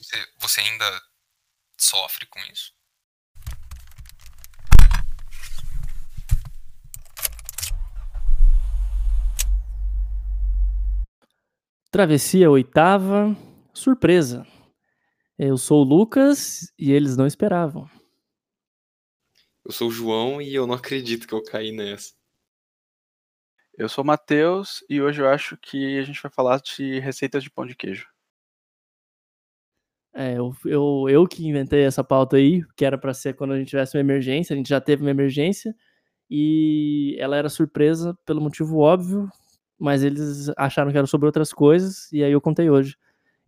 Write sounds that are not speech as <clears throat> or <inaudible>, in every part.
Você, você ainda sofre com isso? Travessia oitava, surpresa. Eu sou o Lucas e eles não esperavam. Eu sou o João e eu não acredito que eu caí nessa. Eu sou o Matheus e hoje eu acho que a gente vai falar de receitas de pão de queijo. É, eu, eu, eu que inventei essa pauta aí, que era para ser quando a gente tivesse uma emergência, a gente já teve uma emergência, e ela era surpresa pelo motivo óbvio, mas eles acharam que era sobre outras coisas, e aí eu contei hoje.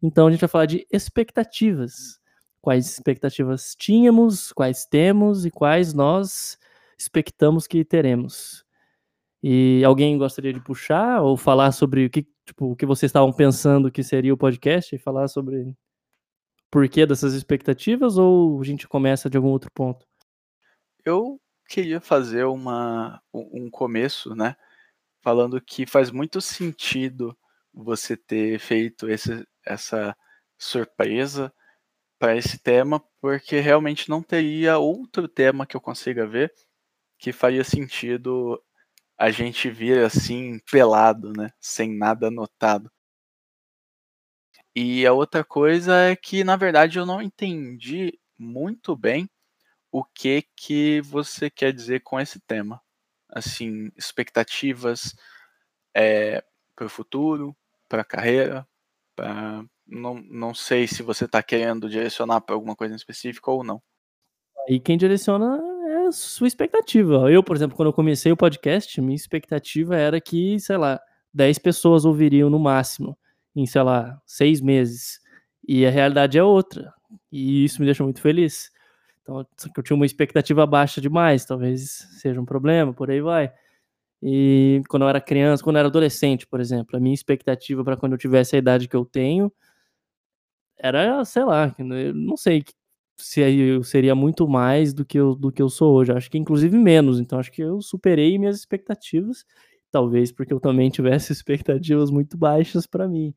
Então a gente vai falar de expectativas. Quais expectativas tínhamos, quais temos e quais nós expectamos que teremos. E alguém gostaria de puxar ou falar sobre o que, tipo, o que vocês estavam pensando que seria o podcast e falar sobre porquê dessas expectativas ou a gente começa de algum outro ponto? Eu queria fazer uma, um começo, né? falando que faz muito sentido você ter feito esse, essa surpresa para esse tema, porque realmente não teria outro tema que eu consiga ver que faria sentido a gente vir assim pelado, né, sem nada anotado. E a outra coisa é que na verdade eu não entendi muito bem o que que você quer dizer com esse tema assim, expectativas é, para o futuro, para a carreira, pra... não, não sei se você está querendo direcionar para alguma coisa específica ou não. E quem direciona é a sua expectativa. Eu, por exemplo, quando eu comecei o podcast, minha expectativa era que, sei lá, 10 pessoas ouviriam no máximo, em, sei lá, seis meses. E a realidade é outra. E isso me deixa muito feliz. Então, eu tinha uma expectativa baixa demais, talvez seja um problema, por aí vai. E quando eu era criança, quando eu era adolescente, por exemplo, a minha expectativa para quando eu tivesse a idade que eu tenho era, sei lá, não sei se eu seria muito mais do que eu, do que eu sou hoje. Acho que inclusive menos. Então acho que eu superei minhas expectativas, talvez porque eu também tivesse <laughs> expectativas muito baixas para mim.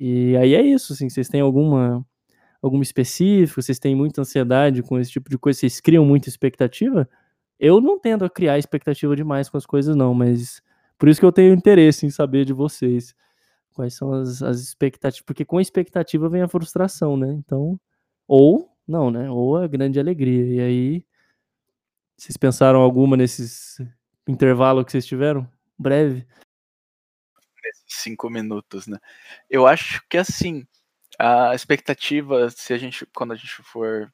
E aí é isso, assim, vocês têm alguma alguma específica? Vocês têm muita ansiedade com esse tipo de coisa? Vocês criam muita expectativa? Eu não tendo a criar expectativa demais com as coisas, não, mas por isso que eu tenho interesse em saber de vocês. Quais são as, as expectativas? Porque com a expectativa vem a frustração, né? Então, ou não, né? Ou a grande alegria. E aí, vocês pensaram alguma nesses intervalo que vocês tiveram? Breve? Cinco minutos, né? Eu acho que assim, a expectativa, se a gente, quando a gente for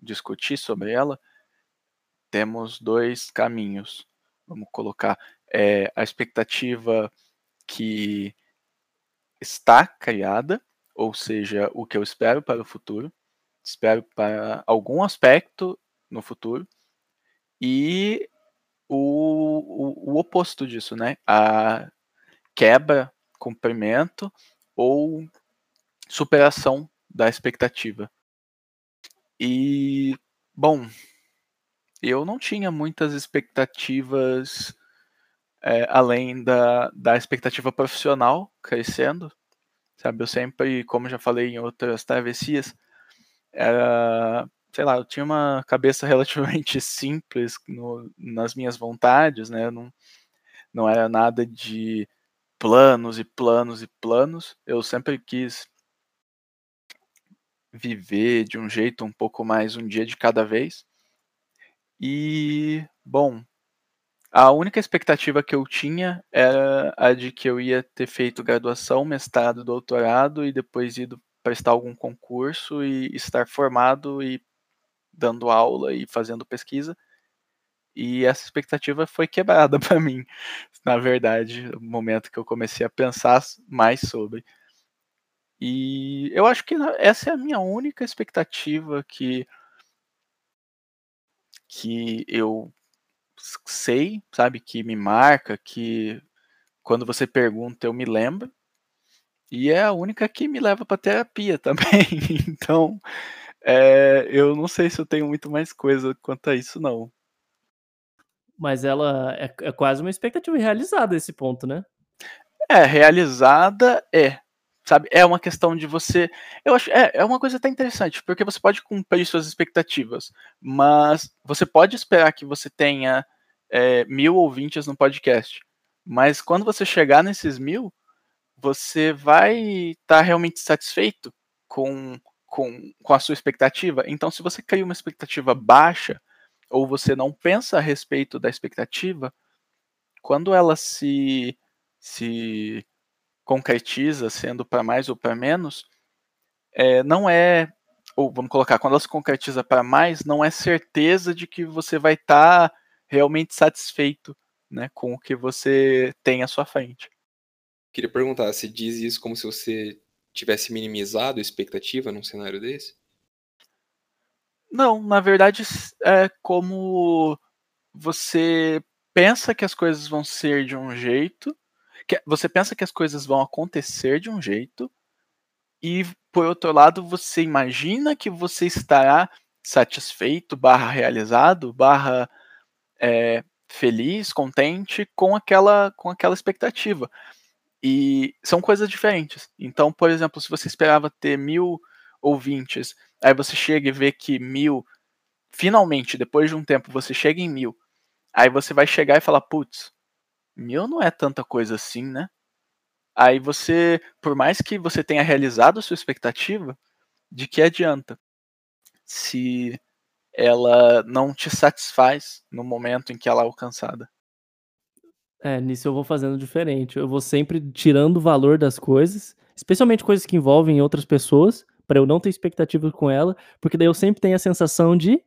discutir sobre ela, temos dois caminhos. Vamos colocar é, a expectativa que está criada, ou seja, o que eu espero para o futuro, espero para algum aspecto no futuro, e o, o, o oposto disso, né? A quebra, cumprimento ou superação da expectativa. E, bom, eu não tinha muitas expectativas é, além da, da expectativa profissional crescendo, sabe? Eu sempre, como já falei em outras travessias, era, sei lá, eu tinha uma cabeça <laughs> relativamente simples no, nas minhas vontades, né? Eu não, não era nada de planos e planos e planos. Eu sempre quis viver de um jeito um pouco mais um dia de cada vez. E, bom, a única expectativa que eu tinha era a de que eu ia ter feito graduação, mestrado, doutorado e depois ido prestar algum concurso e estar formado e dando aula e fazendo pesquisa. E essa expectativa foi quebrada <laughs> para mim, na verdade, no momento que eu comecei a pensar mais sobre. E eu acho que essa é a minha única expectativa que que eu sei, sabe, que me marca, que quando você pergunta eu me lembro. E é a única que me leva para terapia <laughs> também. então, é, eu não sei se eu tenho muito mais coisa quanto a isso, não. Mas ela é, é quase uma expectativa realizada esse ponto, né? É, realizada é sabe? É uma questão de você. Eu acho. É, é uma coisa até interessante, porque você pode cumprir suas expectativas, mas você pode esperar que você tenha é, mil ouvintes no podcast. Mas quando você chegar nesses mil, você vai estar tá realmente satisfeito com, com, com a sua expectativa? Então, se você cria uma expectativa baixa, ou você não pensa a respeito da expectativa, quando ela se, se concretiza, sendo para mais ou para menos, é, não é, ou vamos colocar, quando ela se concretiza para mais, não é certeza de que você vai estar tá realmente satisfeito né, com o que você tem à sua frente. Queria perguntar, você diz isso como se você tivesse minimizado a expectativa num cenário desse? Não, na verdade é como você pensa que as coisas vão ser de um jeito, que você pensa que as coisas vão acontecer de um jeito, e por outro lado você imagina que você estará satisfeito, barra realizado, barra é, feliz, contente com aquela, com aquela expectativa. E são coisas diferentes. Então, por exemplo, se você esperava ter mil ouvintes, aí você chega e vê que mil, finalmente, depois de um tempo, você chega em mil, aí você vai chegar e falar, putz, mil não é tanta coisa assim, né? Aí você, por mais que você tenha realizado a sua expectativa, de que adianta se ela não te satisfaz no momento em que ela é alcançada? É, nisso eu vou fazendo diferente. Eu vou sempre tirando o valor das coisas, especialmente coisas que envolvem outras pessoas, para eu não ter expectativa com ela, porque daí eu sempre tenho a sensação de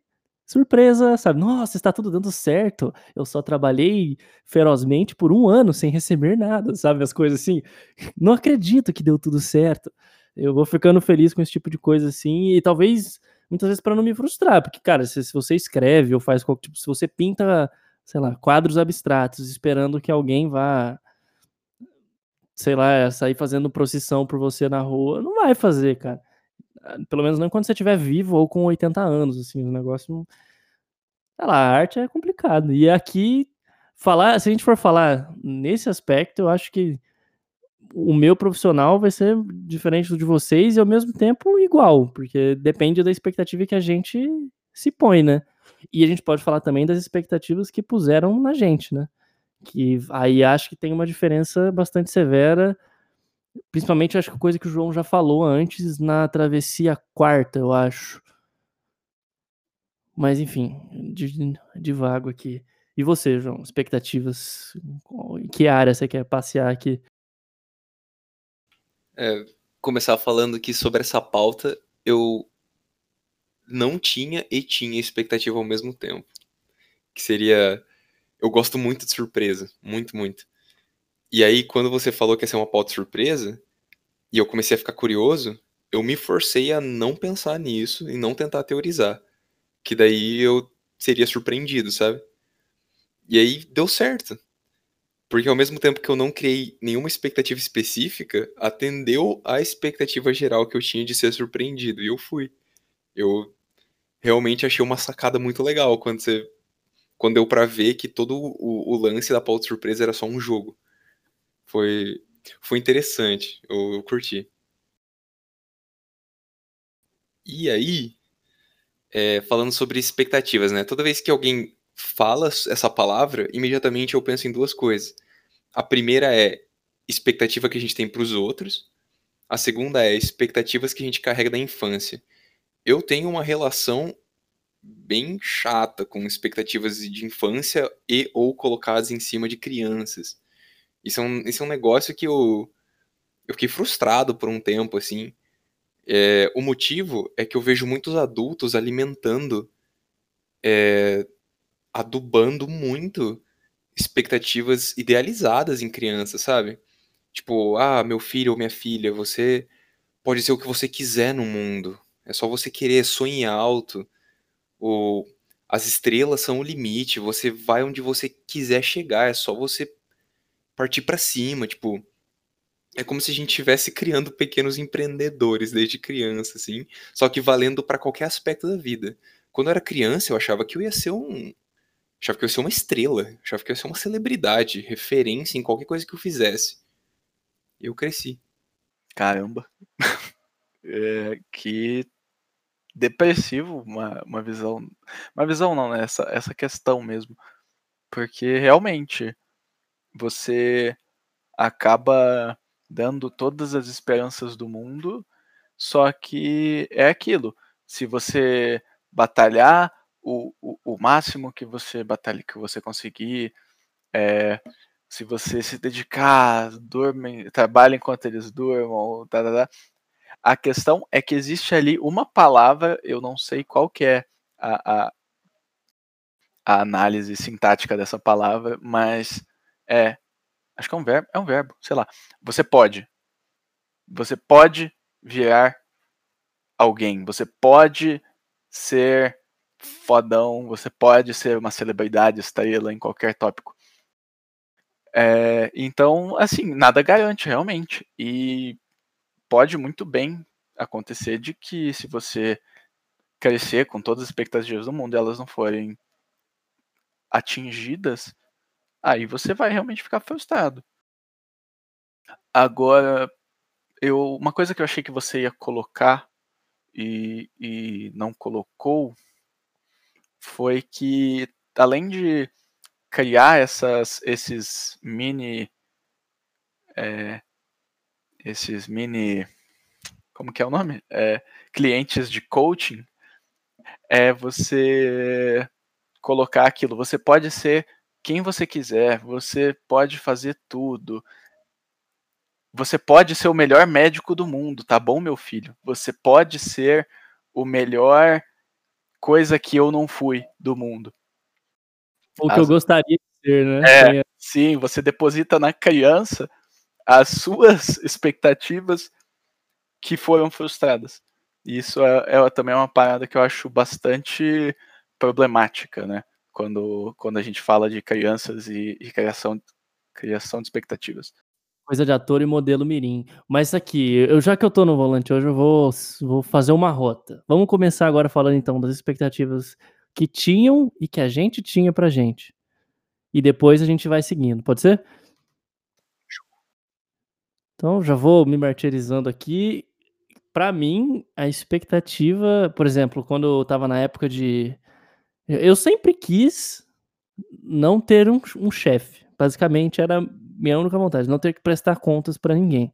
surpresa, sabe? Nossa, está tudo dando certo. Eu só trabalhei ferozmente por um ano sem receber nada, sabe? As coisas assim. <laughs> Não acredito que deu tudo certo. Eu vou ficando feliz com esse tipo de coisa assim, e talvez muitas vezes para não me frustrar, porque, cara, se, se você escreve ou faz qualquer tipo, se você pinta sei lá, quadros abstratos, esperando que alguém vá, sei lá, sair fazendo procissão por você na rua. Não vai fazer, cara. Ah, pelo menos não quando você estiver vivo ou com 80 anos, assim, o negócio. Sei lá, a arte é complicado. E aqui, falar, se a gente for falar nesse aspecto, eu acho que o meu profissional vai ser diferente do de vocês e ao mesmo tempo igual, porque depende da expectativa que a gente se põe, né? E a gente pode falar também das expectativas que puseram na gente, né? Que aí acho que tem uma diferença bastante severa, principalmente acho que coisa que o João já falou antes na travessia quarta, eu acho. Mas enfim, de, vago aqui. E você, João? Expectativas? Em que área você quer passear aqui? É, começar falando aqui sobre essa pauta, eu não tinha e tinha expectativa ao mesmo tempo. Que seria. Eu gosto muito de surpresa. Muito, muito. E aí, quando você falou que ia ser uma pauta surpresa, e eu comecei a ficar curioso, eu me forcei a não pensar nisso e não tentar teorizar. Que daí eu seria surpreendido, sabe? E aí deu certo. Porque ao mesmo tempo que eu não criei nenhuma expectativa específica, atendeu à expectativa geral que eu tinha de ser surpreendido. E eu fui. Eu realmente achei uma sacada muito legal quando você quando deu para ver que todo o, o, lance da pauta surpresa era só um jogo. Foi foi interessante, eu, eu curti. E aí, é, falando sobre expectativas, né? Toda vez que alguém fala essa palavra, imediatamente eu penso em duas coisas. A primeira é expectativa que a gente tem para os outros. A segunda é expectativas que a gente carrega da infância eu tenho uma relação bem chata com expectativas de infância e ou colocadas em cima de crianças. Isso é um, isso é um negócio que eu, eu fiquei frustrado por um tempo, assim. É, o motivo é que eu vejo muitos adultos alimentando, é, adubando muito expectativas idealizadas em crianças, sabe? Tipo, ah, meu filho ou minha filha, você pode ser o que você quiser no mundo. É só você querer, sonhar alto. O, as estrelas são o limite, você vai onde você quiser chegar, é só você partir para cima, tipo, é como se a gente estivesse criando pequenos empreendedores desde criança, assim, só que valendo para qualquer aspecto da vida. Quando eu era criança, eu achava que eu ia ser um achava que eu ia ser uma estrela, achava que eu ia ser uma celebridade, referência em qualquer coisa que eu fizesse. Eu cresci. Caramba. <laughs> É, que depressivo uma, uma visão. Uma visão não, né? Essa, essa questão mesmo. Porque realmente você acaba dando todas as esperanças do mundo, só que é aquilo. Se você batalhar o, o, o máximo que você batalha, que você conseguir, é, se você se dedicar, dorme, trabalha enquanto eles durmam, tá, tá, tá. A questão é que existe ali uma palavra, eu não sei qual que é a, a, a análise sintática dessa palavra, mas é Acho que é um verbo, é um verbo, sei lá. Você pode. Você pode virar alguém. Você pode ser fodão, você pode ser uma celebridade, estrela em qualquer tópico. É, então, assim, nada garante realmente. E pode muito bem acontecer de que se você crescer com todas as expectativas do mundo e elas não forem atingidas, aí você vai realmente ficar frustrado. Agora, eu, uma coisa que eu achei que você ia colocar e, e não colocou foi que, além de criar essas, esses mini. É, esses mini. Como que é o nome? É, clientes de coaching, é você colocar aquilo. Você pode ser quem você quiser, você pode fazer tudo. Você pode ser o melhor médico do mundo, tá bom, meu filho? Você pode ser o melhor coisa que eu não fui do mundo. O que as... eu gostaria de ser, né? É, sim, você deposita na criança as suas <laughs> expectativas que foram frustradas. Isso é, é também uma parada que eu acho bastante problemática, né? quando, quando a gente fala de crianças e, e criação, criação de expectativas. Coisa de ator e modelo mirim. Mas aqui, eu já que eu tô no volante hoje, eu vou, vou fazer uma rota. Vamos começar agora falando então das expectativas que tinham e que a gente tinha pra gente. E depois a gente vai seguindo, pode ser? Então, já vou me martirizando aqui. Para mim, a expectativa, por exemplo, quando eu tava na época de eu sempre quis não ter um, um chefe. Basicamente, era minha única vontade, não ter que prestar contas para ninguém.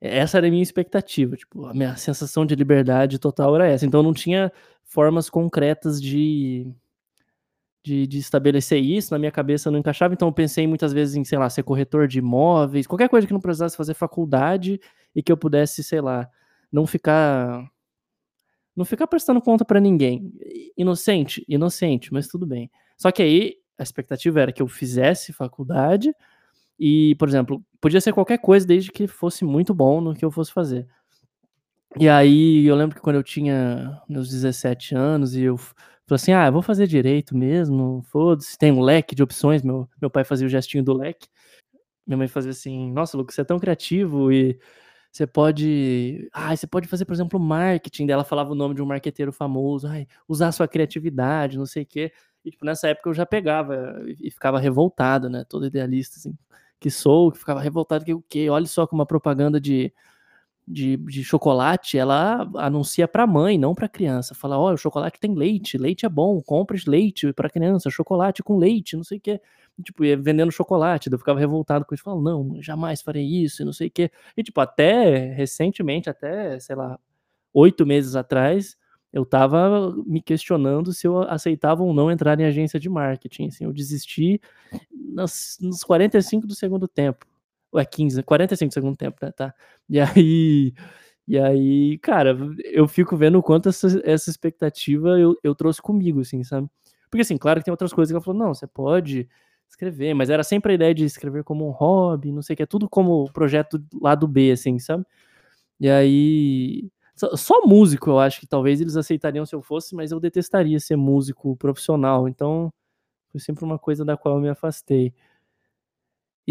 Essa era a minha expectativa, tipo, a minha sensação de liberdade total era essa. Então não tinha formas concretas de, de, de estabelecer isso, na minha cabeça não encaixava, então eu pensei muitas vezes em, sei lá, ser corretor de imóveis, qualquer coisa que não precisasse fazer faculdade e que eu pudesse, sei lá, não ficar não ficar prestando conta para ninguém. Inocente, inocente, mas tudo bem. Só que aí a expectativa era que eu fizesse faculdade e, por exemplo, podia ser qualquer coisa desde que fosse muito bom no que eu fosse fazer. E aí eu lembro que quando eu tinha meus 17 anos e eu falei assim: ah, vou fazer direito mesmo, foda-se, tem um leque de opções. Meu, meu pai fazia o gestinho do leque. Minha mãe fazia assim: nossa, Lucas, você é tão criativo e você pode. Ah, você pode fazer, por exemplo, marketing. Dela falava o nome de um marqueteiro famoso. Ai, usar sua criatividade, não sei o quê. E, tipo, nessa época eu já pegava e ficava revoltado, né? Todo idealista, assim, que sou, que ficava revoltado que o quê? Olha só como uma propaganda de, de, de chocolate, ela anuncia para mãe, não para criança. Fala, olha, o chocolate tem leite, leite é bom, compre leite para criança, chocolate com leite, não sei o quê tipo, ia vendendo chocolate, eu ficava revoltado com isso, falando, não, jamais farei isso, não sei o quê. E, tipo, até recentemente, até, sei lá, oito meses atrás, eu tava me questionando se eu aceitava ou não entrar em agência de marketing, assim, eu desisti nos, nos 45 do segundo tempo, ou é 15, 45 do segundo tempo, né, tá? E aí... E aí, cara, eu fico vendo o quanto essa, essa expectativa eu, eu trouxe comigo, assim, sabe? Porque, assim, claro que tem outras coisas que ela falou, não, você pode escrever, mas era sempre a ideia de escrever como um hobby, não sei o que, é tudo como projeto lado B, assim, sabe? E aí. Só, só, músico eu acho que talvez eles aceitariam se eu fosse, mas eu detestaria ser músico profissional, então foi sempre uma coisa da qual eu me afastei.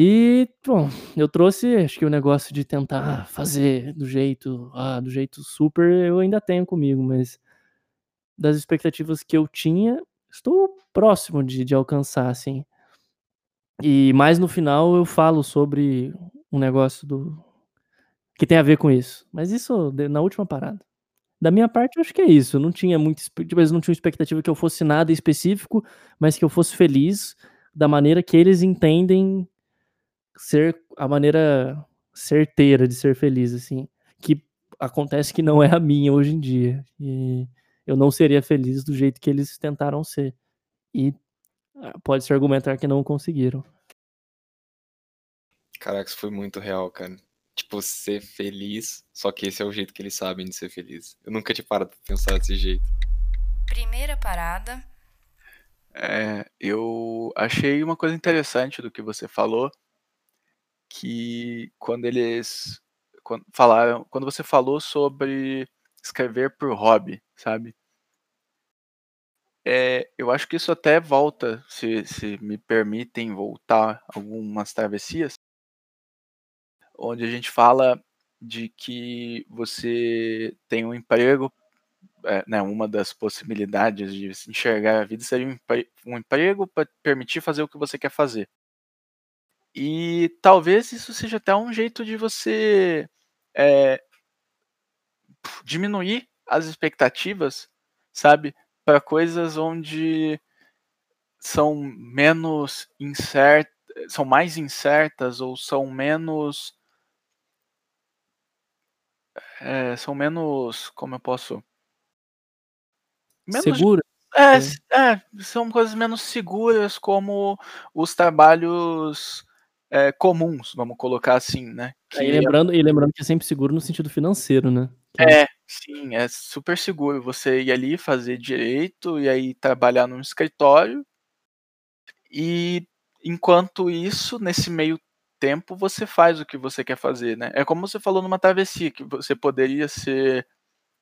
E, bom, eu trouxe, acho que o negócio de tentar fazer do jeito, ah, do jeito super, eu ainda tenho comigo, mas das expectativas que eu tinha, estou próximo de, de alcançar, assim. E mais no final eu falo sobre um negócio do que tem a ver com isso. Mas isso na última parada. Da minha parte, eu acho que é isso. Eu não tinha muito. Tipo, eles não tinham expectativa que eu fosse nada específico, mas que eu fosse feliz da maneira que eles entendem ser a maneira certeira de ser feliz, assim. Que acontece que não é a minha hoje em dia. E eu não seria feliz do jeito que eles tentaram ser. E ah, pode-se argumentar que não conseguiram. Caraca, isso foi muito real, cara tipo, ser feliz, só que esse é o jeito que eles sabem de ser feliz. Eu nunca tinha parado pra pensar desse jeito. Primeira parada. É, eu achei uma coisa interessante do que você falou, que quando eles quando falaram, quando você falou sobre escrever por hobby, sabe? É, eu acho que isso até volta, se, se me permitem voltar algumas travessias, onde a gente fala de que você tem um emprego, é, né, uma das possibilidades de enxergar a vida seria um, um emprego para permitir fazer o que você quer fazer. E talvez isso seja até um jeito de você é, diminuir as expectativas, sabe, para coisas onde são menos incertas, são mais incertas ou são menos é, são menos. Como eu posso. Menos, Segura. É, é. é, são coisas menos seguras, como os trabalhos é, comuns, vamos colocar assim, né? Que... e, lembrando, e lembrando que é sempre seguro no sentido financeiro, né? Que... É, sim, é super seguro. Você ir ali fazer direito e aí trabalhar num escritório. E enquanto isso, nesse meio tempo você faz o que você quer fazer, né? É como você falou numa travessia, que você poderia ser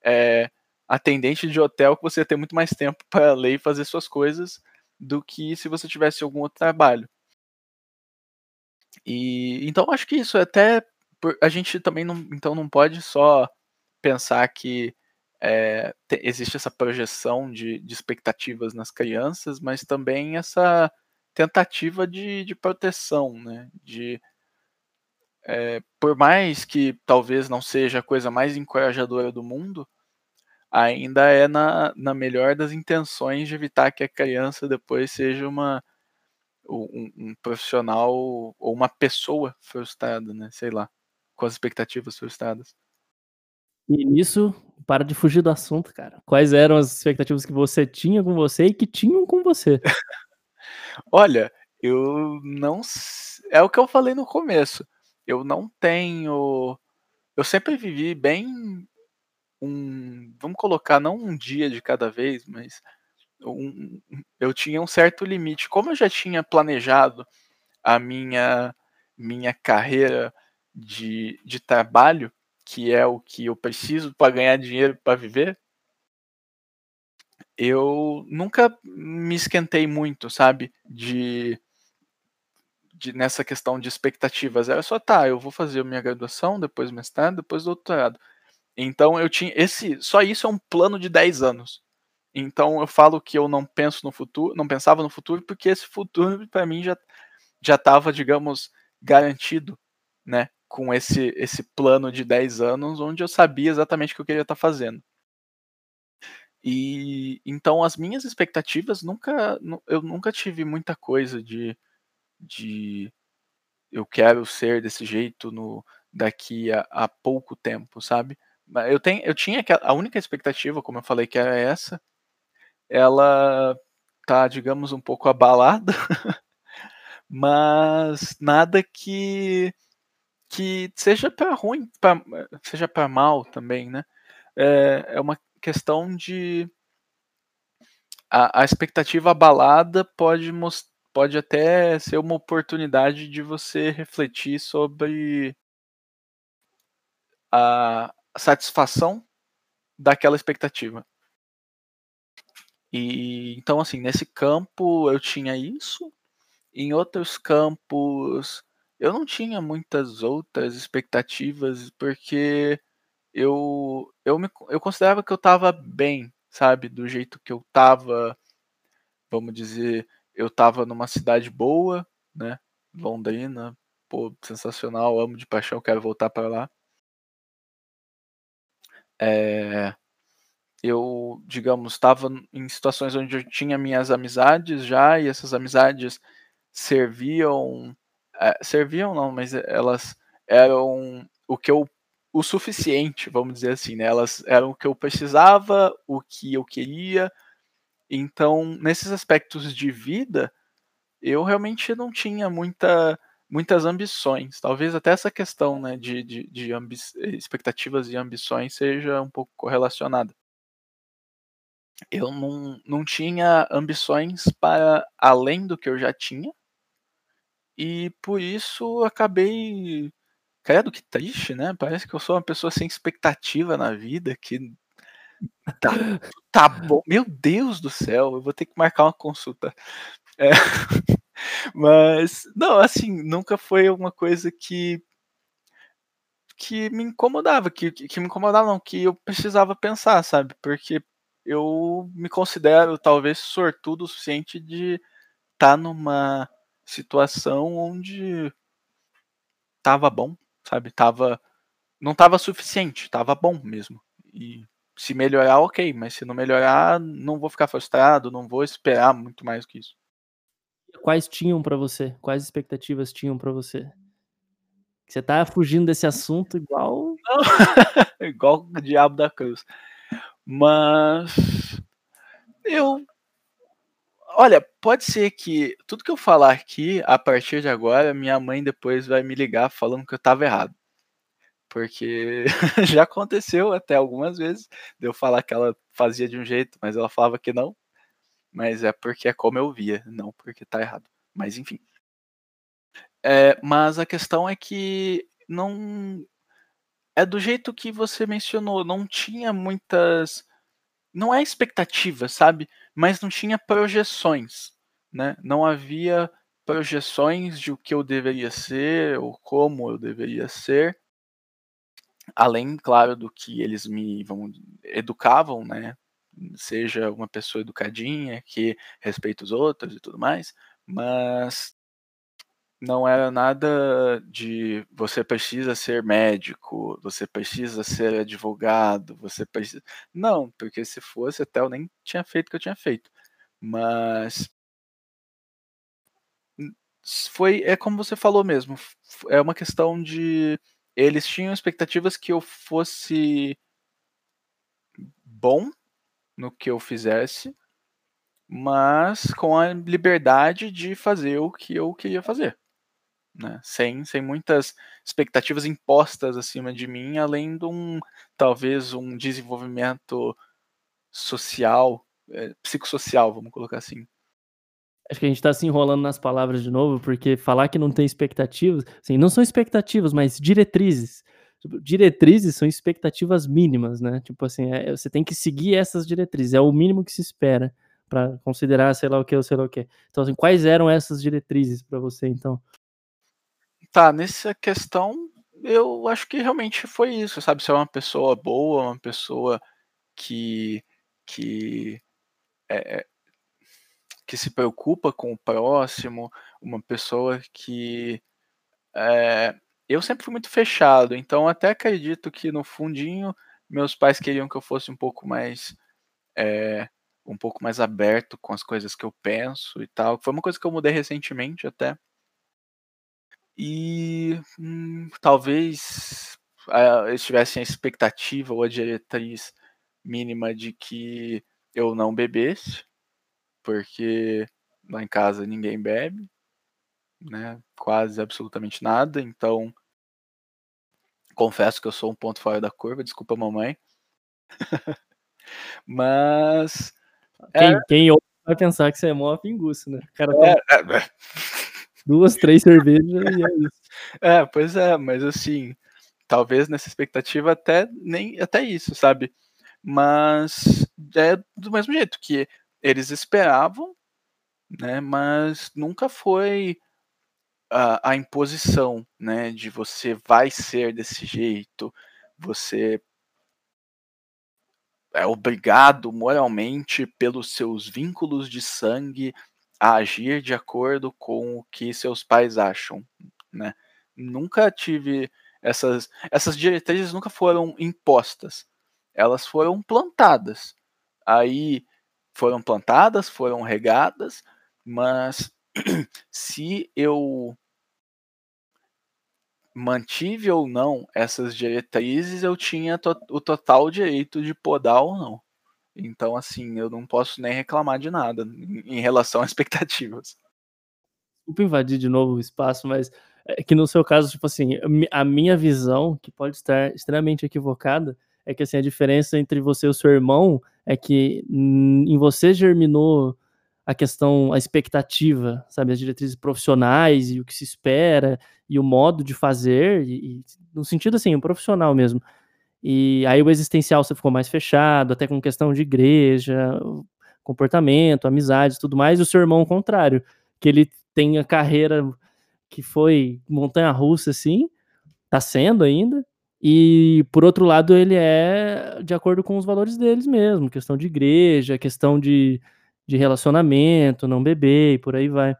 é, atendente de hotel, que você ia ter muito mais tempo para ler e fazer suas coisas do que se você tivesse algum outro trabalho. E então acho que isso é até a gente também não, então não pode só pensar que é, te, existe essa projeção de, de expectativas nas crianças, mas também essa tentativa de, de proteção, né? De, é, por mais que talvez não seja a coisa mais encorajadora do mundo, ainda é na, na melhor das intenções de evitar que a criança depois seja uma um, um profissional ou uma pessoa frustrada, né? Sei lá, com as expectativas frustradas. E nisso, para de fugir do assunto, cara. Quais eram as expectativas que você tinha com você e que tinham com você? <laughs> Olha, eu não. É o que eu falei no começo. Eu não tenho. Eu sempre vivi bem um. Vamos colocar, não um dia de cada vez, mas um, eu tinha um certo limite. Como eu já tinha planejado a minha, minha carreira de, de trabalho, que é o que eu preciso para ganhar dinheiro para viver, eu nunca me esquentei muito, sabe? De, de, nessa questão de expectativas. Era só, tá, eu vou fazer a minha graduação, depois mestrado, depois doutorado. Então eu tinha esse, só isso é um plano de 10 anos. Então eu falo que eu não penso no futuro, não pensava no futuro porque esse futuro para mim já já estava, digamos, garantido, né, com esse esse plano de 10 anos onde eu sabia exatamente o que eu queria estar tá fazendo. E então as minhas expectativas nunca eu nunca tive muita coisa de de eu quero ser desse jeito no daqui a, a pouco tempo, sabe? Eu tenho eu tinha a única expectativa, como eu falei que era essa, ela tá, digamos, um pouco abalada, <laughs> mas nada que que seja para ruim, pra, seja para mal também, né? É, é uma questão de a, a expectativa abalada pode, pode até ser uma oportunidade de você refletir sobre a satisfação daquela expectativa. E então assim, nesse campo eu tinha isso, em outros campos eu não tinha muitas outras expectativas porque eu, eu, me, eu considerava que eu estava bem, sabe? Do jeito que eu estava, vamos dizer, eu estava numa cidade boa, né? Londrina, pô, sensacional, amo de paixão, quero voltar para lá. é, eu, digamos, estava em situações onde eu tinha minhas amizades já, e essas amizades serviam. É, serviam não, mas elas eram o que eu. o suficiente, vamos dizer assim, né? Elas eram o que eu precisava, o que eu queria. Então, nesses aspectos de vida, eu realmente não tinha muita, muitas ambições. Talvez até essa questão né, de, de, de expectativas e ambições seja um pouco correlacionada eu não, não tinha ambições para além do que eu já tinha. E por isso acabei. Credo que triste, né? Parece que eu sou uma pessoa sem expectativa na vida, que. Tá, tá bom. Meu Deus do céu, eu vou ter que marcar uma consulta. É. <laughs> Mas, não, assim, nunca foi uma coisa que. que me incomodava, que, que me incomodava, não, que eu precisava pensar, sabe? Porque eu me considero talvez sortudo o suficiente de estar tá numa situação onde tava bom, sabe? Tava não tava suficiente, tava bom mesmo. E se melhorar, ok, mas se não melhorar, não vou ficar frustrado, não vou esperar muito mais que isso. Quais tinham para você? Quais expectativas tinham para você? Você tá fugindo desse assunto igual. <laughs> igual o diabo da cruz. Mas eu Olha, pode ser que tudo que eu falar aqui, a partir de agora, minha mãe depois vai me ligar falando que eu estava errado. Porque <laughs> já aconteceu até algumas vezes de eu falar que ela fazia de um jeito, mas ela falava que não. Mas é porque é como eu via, não porque tá errado. Mas enfim. É, mas a questão é que não é do jeito que você mencionou, não tinha muitas. Não é expectativa, sabe? Mas não tinha projeções, né? Não havia projeções de o que eu deveria ser ou como eu deveria ser. Além, claro, do que eles me educavam, né? Seja uma pessoa educadinha, que respeita os outros e tudo mais, mas não era nada de você precisa ser médico, você precisa ser advogado, você precisa. Não, porque se fosse até eu nem tinha feito o que eu tinha feito. Mas foi é como você falou mesmo, é uma questão de eles tinham expectativas que eu fosse bom no que eu fizesse, mas com a liberdade de fazer o que eu queria fazer né? Sem, sem muitas expectativas impostas acima de mim, além de um talvez um desenvolvimento social, é, psicossocial, vamos colocar assim. Acho que a gente está se enrolando nas palavras de novo, porque falar que não tem expectativas, assim, não são expectativas, mas diretrizes. Tipo, diretrizes são expectativas mínimas, né? Tipo assim, é, você tem que seguir essas diretrizes, é o mínimo que se espera para considerar sei lá o que ou sei lá o que. Então, assim, quais eram essas diretrizes para você, então? Tá, nessa questão, eu acho que realmente foi isso, sabe? Ser uma pessoa boa, uma pessoa que que é, que se preocupa com o próximo, uma pessoa que é, eu sempre fui muito fechado, então até acredito que no fundinho meus pais queriam que eu fosse um pouco mais é, um pouco mais aberto com as coisas que eu penso e tal. Foi uma coisa que eu mudei recentemente até. E hum, talvez uh, eles tivessem a expectativa ou a diretriz mínima de que eu não bebesse, porque lá em casa ninguém bebe, né? Quase absolutamente nada. Então, confesso que eu sou um ponto fora da curva, desculpa, mamãe. <laughs> Mas. Quem, é... quem vai pensar que você é mó pinguço, né? O cara tá... é, é, duas, três cervejas e é isso. É, pois é, mas assim, talvez nessa expectativa até nem até isso, sabe? Mas é do mesmo jeito que eles esperavam, né? Mas nunca foi a, a imposição, né? De você vai ser desse jeito, você é obrigado moralmente pelos seus vínculos de sangue a agir de acordo com o que seus pais acham, né? Nunca tive essas essas diretrizes nunca foram impostas. elas foram plantadas. Aí foram plantadas, foram regadas, mas <clears throat> se eu mantive ou não essas diretrizes, eu tinha to o total direito de podar ou não. Então, assim, eu não posso nem reclamar de nada em relação a expectativas. Desculpa invadir de novo o espaço, mas é que no seu caso, tipo assim, a minha visão, que pode estar extremamente equivocada, é que assim, a diferença entre você e o seu irmão é que em você germinou a questão, a expectativa, sabe, as diretrizes profissionais e o que se espera e o modo de fazer, e, e no sentido assim, um profissional mesmo. E aí o existencial você ficou mais fechado, até com questão de igreja, comportamento, amizades, tudo mais, e o seu irmão o contrário, que ele tem a carreira que foi montanha-russa assim, tá sendo ainda, e por outro lado ele é de acordo com os valores deles mesmo, questão de igreja, questão de de relacionamento, não beber e por aí vai.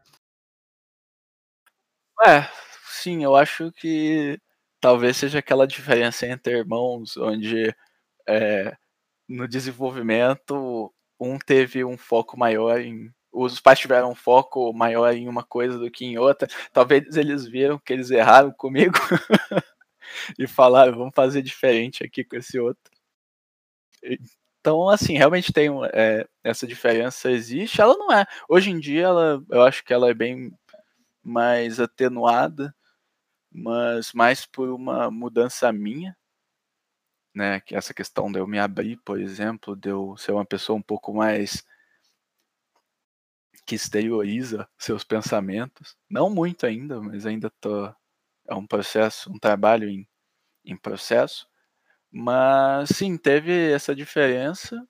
É, sim, eu acho que talvez seja aquela diferença entre irmãos, onde é, no desenvolvimento um teve um foco maior em. Os pais tiveram um foco maior em uma coisa do que em outra. Talvez eles viram que eles erraram comigo <laughs> e falaram, vamos fazer diferente aqui com esse outro. Então, assim, realmente tem é, essa diferença existe. Ela não é. Hoje em dia, ela, eu acho que ela é bem mais atenuada, mas mais por uma mudança minha, né? Que essa questão de eu me abrir, por exemplo, de eu ser uma pessoa um pouco mais que exterioriza seus pensamentos. Não muito ainda, mas ainda tô é um processo, um trabalho em, em processo. Mas sim, teve essa diferença.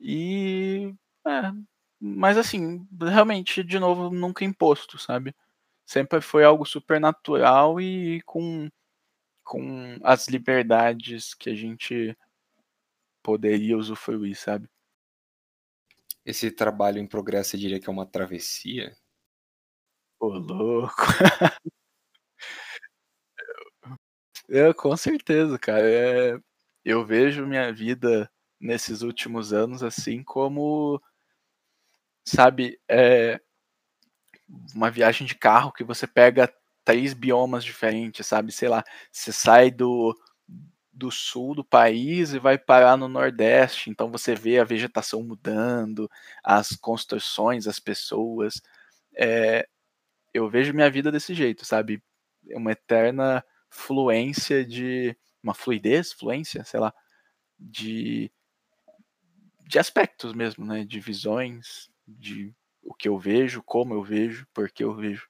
E. É, mas assim, realmente, de novo, nunca imposto, sabe? Sempre foi algo super natural e com, com as liberdades que a gente poderia usufruir, sabe? Esse trabalho em progresso, eu diria que é uma travessia? Ô, louco! <laughs> É, com certeza, cara. É, eu vejo minha vida nesses últimos anos assim como, sabe, é, uma viagem de carro que você pega três biomas diferentes, sabe? Sei lá, você sai do, do sul do país e vai parar no nordeste, então você vê a vegetação mudando, as construções, as pessoas. É, eu vejo minha vida desse jeito, sabe? Uma eterna fluência de uma fluidez, fluência, sei lá, de de aspectos mesmo, né, de visões, de o que eu vejo, como eu vejo, por que eu vejo.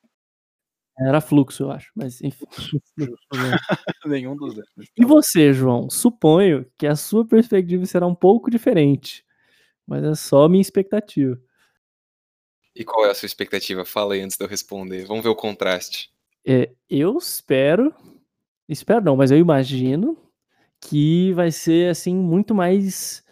Era fluxo, eu acho, mas enfim. <laughs> <laughs> Nenhum dos dois. E você, João? Suponho que a sua perspectiva será um pouco diferente, mas é só minha expectativa. E qual é a sua expectativa? Fala aí antes de eu responder. Vamos ver o contraste. É, eu espero Espero não, mas eu imagino que vai ser assim muito mais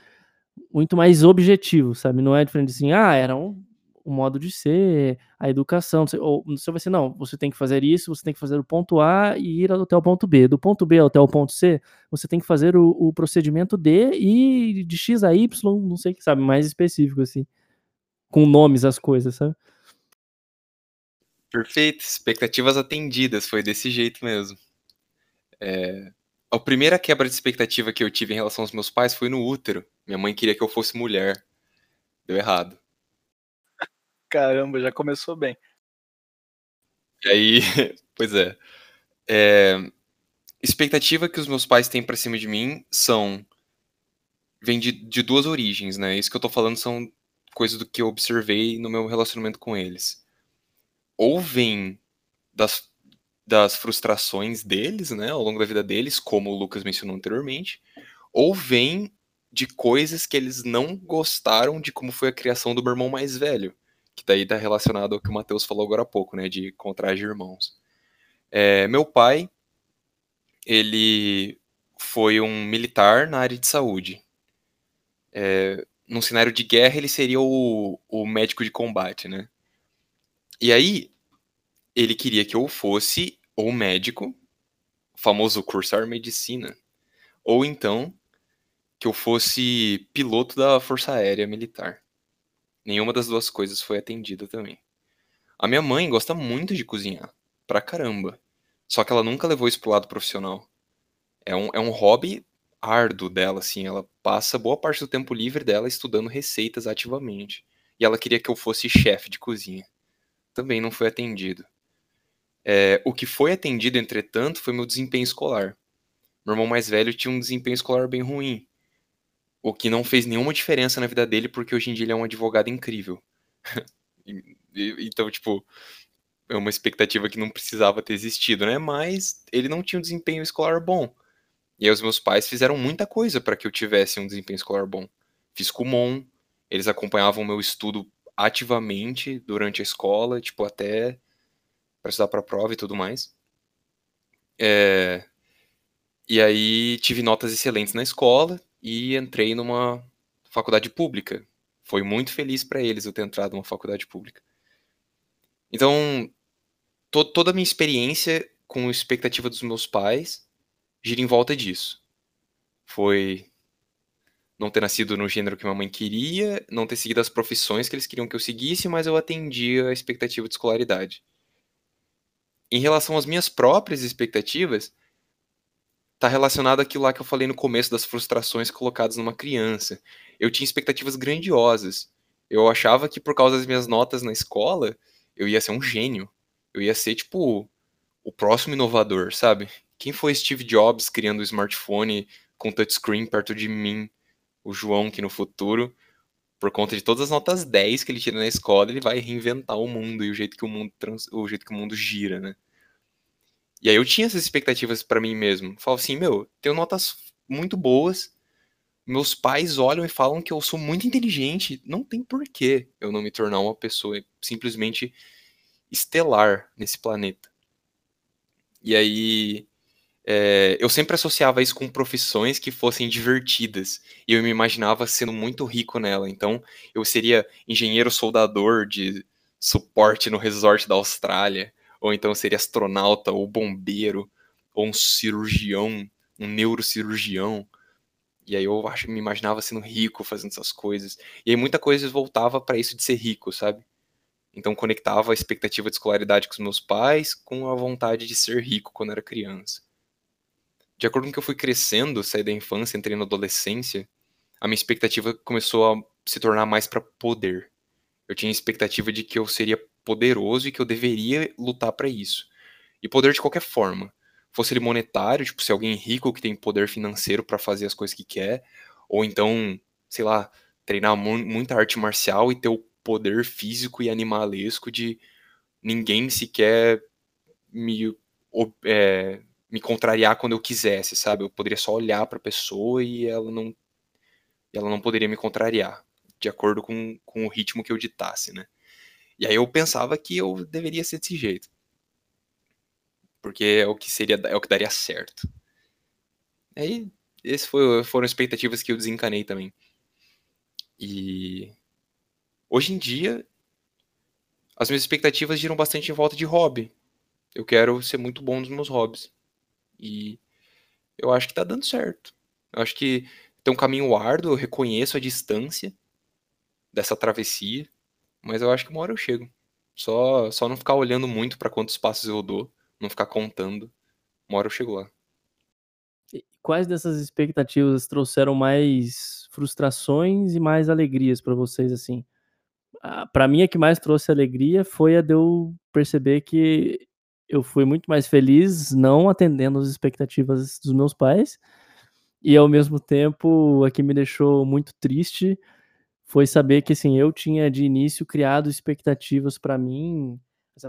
muito mais objetivo, sabe? Não é diferente assim, ah, era um, um modo de ser, a educação, você, ou você vai ser, não, você tem que fazer isso, você tem que fazer o ponto A e ir até o ponto B. Do ponto B até o ponto C, você tem que fazer o, o procedimento D e de X a Y, não sei o que sabe, mais específico assim, com nomes as coisas, sabe? Perfeito, expectativas atendidas, foi desse jeito mesmo. É, a primeira quebra de expectativa que eu tive em relação aos meus pais foi no útero. Minha mãe queria que eu fosse mulher. Deu errado. Caramba, já começou bem. E aí, <laughs> pois é. é. Expectativa que os meus pais têm para cima de mim são. vem de, de duas origens, né? Isso que eu tô falando são coisas do que eu observei no meu relacionamento com eles. Ou vem das das frustrações deles, né, ao longo da vida deles, como o Lucas mencionou anteriormente, ou vem de coisas que eles não gostaram de como foi a criação do meu irmão mais velho, que daí está relacionado ao que o Matheus falou agora há pouco, né, de contraste de irmãos. É, meu pai, ele foi um militar na área de saúde. É, num cenário de guerra, ele seria o, o médico de combate, né? E aí, ele queria que eu fosse ou médico, famoso cursar medicina, ou então que eu fosse piloto da Força Aérea Militar. Nenhuma das duas coisas foi atendida também. A minha mãe gosta muito de cozinhar, pra caramba. Só que ela nunca levou isso pro lado profissional. É um, é um hobby árduo dela, assim. Ela passa boa parte do tempo livre dela estudando receitas ativamente. E ela queria que eu fosse chefe de cozinha. Também não foi atendido. É, o que foi atendido, entretanto, foi meu desempenho escolar. Meu irmão mais velho tinha um desempenho escolar bem ruim. O que não fez nenhuma diferença na vida dele, porque hoje em dia ele é um advogado incrível. <laughs> então, tipo, é uma expectativa que não precisava ter existido, né? Mas ele não tinha um desempenho escolar bom. E aí os meus pais fizeram muita coisa para que eu tivesse um desempenho escolar bom. Fiz Kumon, eles acompanhavam meu estudo ativamente durante a escola, tipo, até para estudar para prova e tudo mais. É... E aí tive notas excelentes na escola e entrei numa faculdade pública. Foi muito feliz para eles eu ter entrado numa faculdade pública. Então, to toda a minha experiência com a expectativa dos meus pais gira em volta disso. Foi não ter nascido no gênero que minha mãe queria, não ter seguido as profissões que eles queriam que eu seguisse, mas eu atendia a expectativa de escolaridade. Em relação às minhas próprias expectativas, tá relacionado àquilo lá que eu falei no começo das frustrações colocadas numa criança. Eu tinha expectativas grandiosas. Eu achava que por causa das minhas notas na escola, eu ia ser um gênio. Eu ia ser, tipo, o próximo inovador, sabe? Quem foi Steve Jobs criando o smartphone com touchscreen perto de mim? O João, que no futuro, por conta de todas as notas 10 que ele tira na escola, ele vai reinventar o mundo e o jeito que o mundo, trans... o, jeito que o mundo gira, né? E aí eu tinha essas expectativas para mim mesmo. Falava assim, meu, tenho notas muito boas, meus pais olham e falam que eu sou muito inteligente, não tem porquê eu não me tornar uma pessoa simplesmente estelar nesse planeta. E aí é, eu sempre associava isso com profissões que fossem divertidas. E eu me imaginava sendo muito rico nela. Então, eu seria engenheiro soldador de suporte no resort da Austrália. Ou então seria astronauta, ou bombeiro, ou um cirurgião, um neurocirurgião. E aí eu acho, me imaginava sendo rico fazendo essas coisas. E aí muita coisa voltava para isso de ser rico, sabe? Então conectava a expectativa de escolaridade com os meus pais com a vontade de ser rico quando era criança de acordo com que eu fui crescendo, saí da infância, entrei na adolescência, a minha expectativa começou a se tornar mais para poder. Eu tinha expectativa de que eu seria poderoso e que eu deveria lutar para isso. E poder de qualquer forma. Fosse ele monetário, tipo, ser alguém rico que tem poder financeiro para fazer as coisas que quer, ou então, sei lá, treinar mu muita arte marcial e ter o poder físico e animalesco de ninguém sequer me é, me contrariar quando eu quisesse, sabe? Eu poderia só olhar para a pessoa e ela não ela não poderia me contrariar, de acordo com, com o ritmo que eu ditasse, né? E aí eu pensava que eu deveria ser desse jeito. Porque é o que seria é o que daria certo. Aí essas foram expectativas que eu desencanei também. E hoje em dia as minhas expectativas giram bastante em volta de hobby. Eu quero ser muito bom nos meus hobbies. E eu acho que tá dando certo. Eu acho que tem um caminho árduo, eu reconheço a distância dessa travessia, mas eu acho que uma hora eu chego. Só, só não ficar olhando muito para quantos passos eu dou, não ficar contando. Uma hora eu chego lá. Quais dessas expectativas trouxeram mais frustrações e mais alegrias para vocês assim? Para mim a que mais trouxe alegria foi a de eu perceber que eu fui muito mais feliz não atendendo as expectativas dos meus pais. E ao mesmo tempo, o que me deixou muito triste foi saber que assim, eu tinha de início criado expectativas para mim,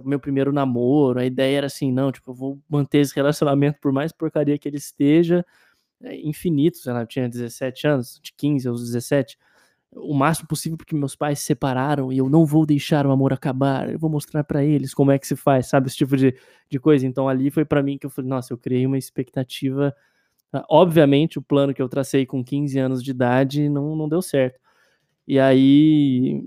meu primeiro namoro, a ideia era assim, não, tipo, eu vou manter esse relacionamento por mais porcaria que ele esteja, é, infinito, sei lá, eu tinha 17 anos, de 15 aos 17, o máximo possível porque meus pais se separaram e eu não vou deixar o amor acabar, eu vou mostrar para eles como é que se faz, sabe? Esse tipo de, de coisa. Então ali foi para mim que eu falei, nossa, eu criei uma expectativa. Obviamente, o plano que eu tracei com 15 anos de idade não, não deu certo. E aí,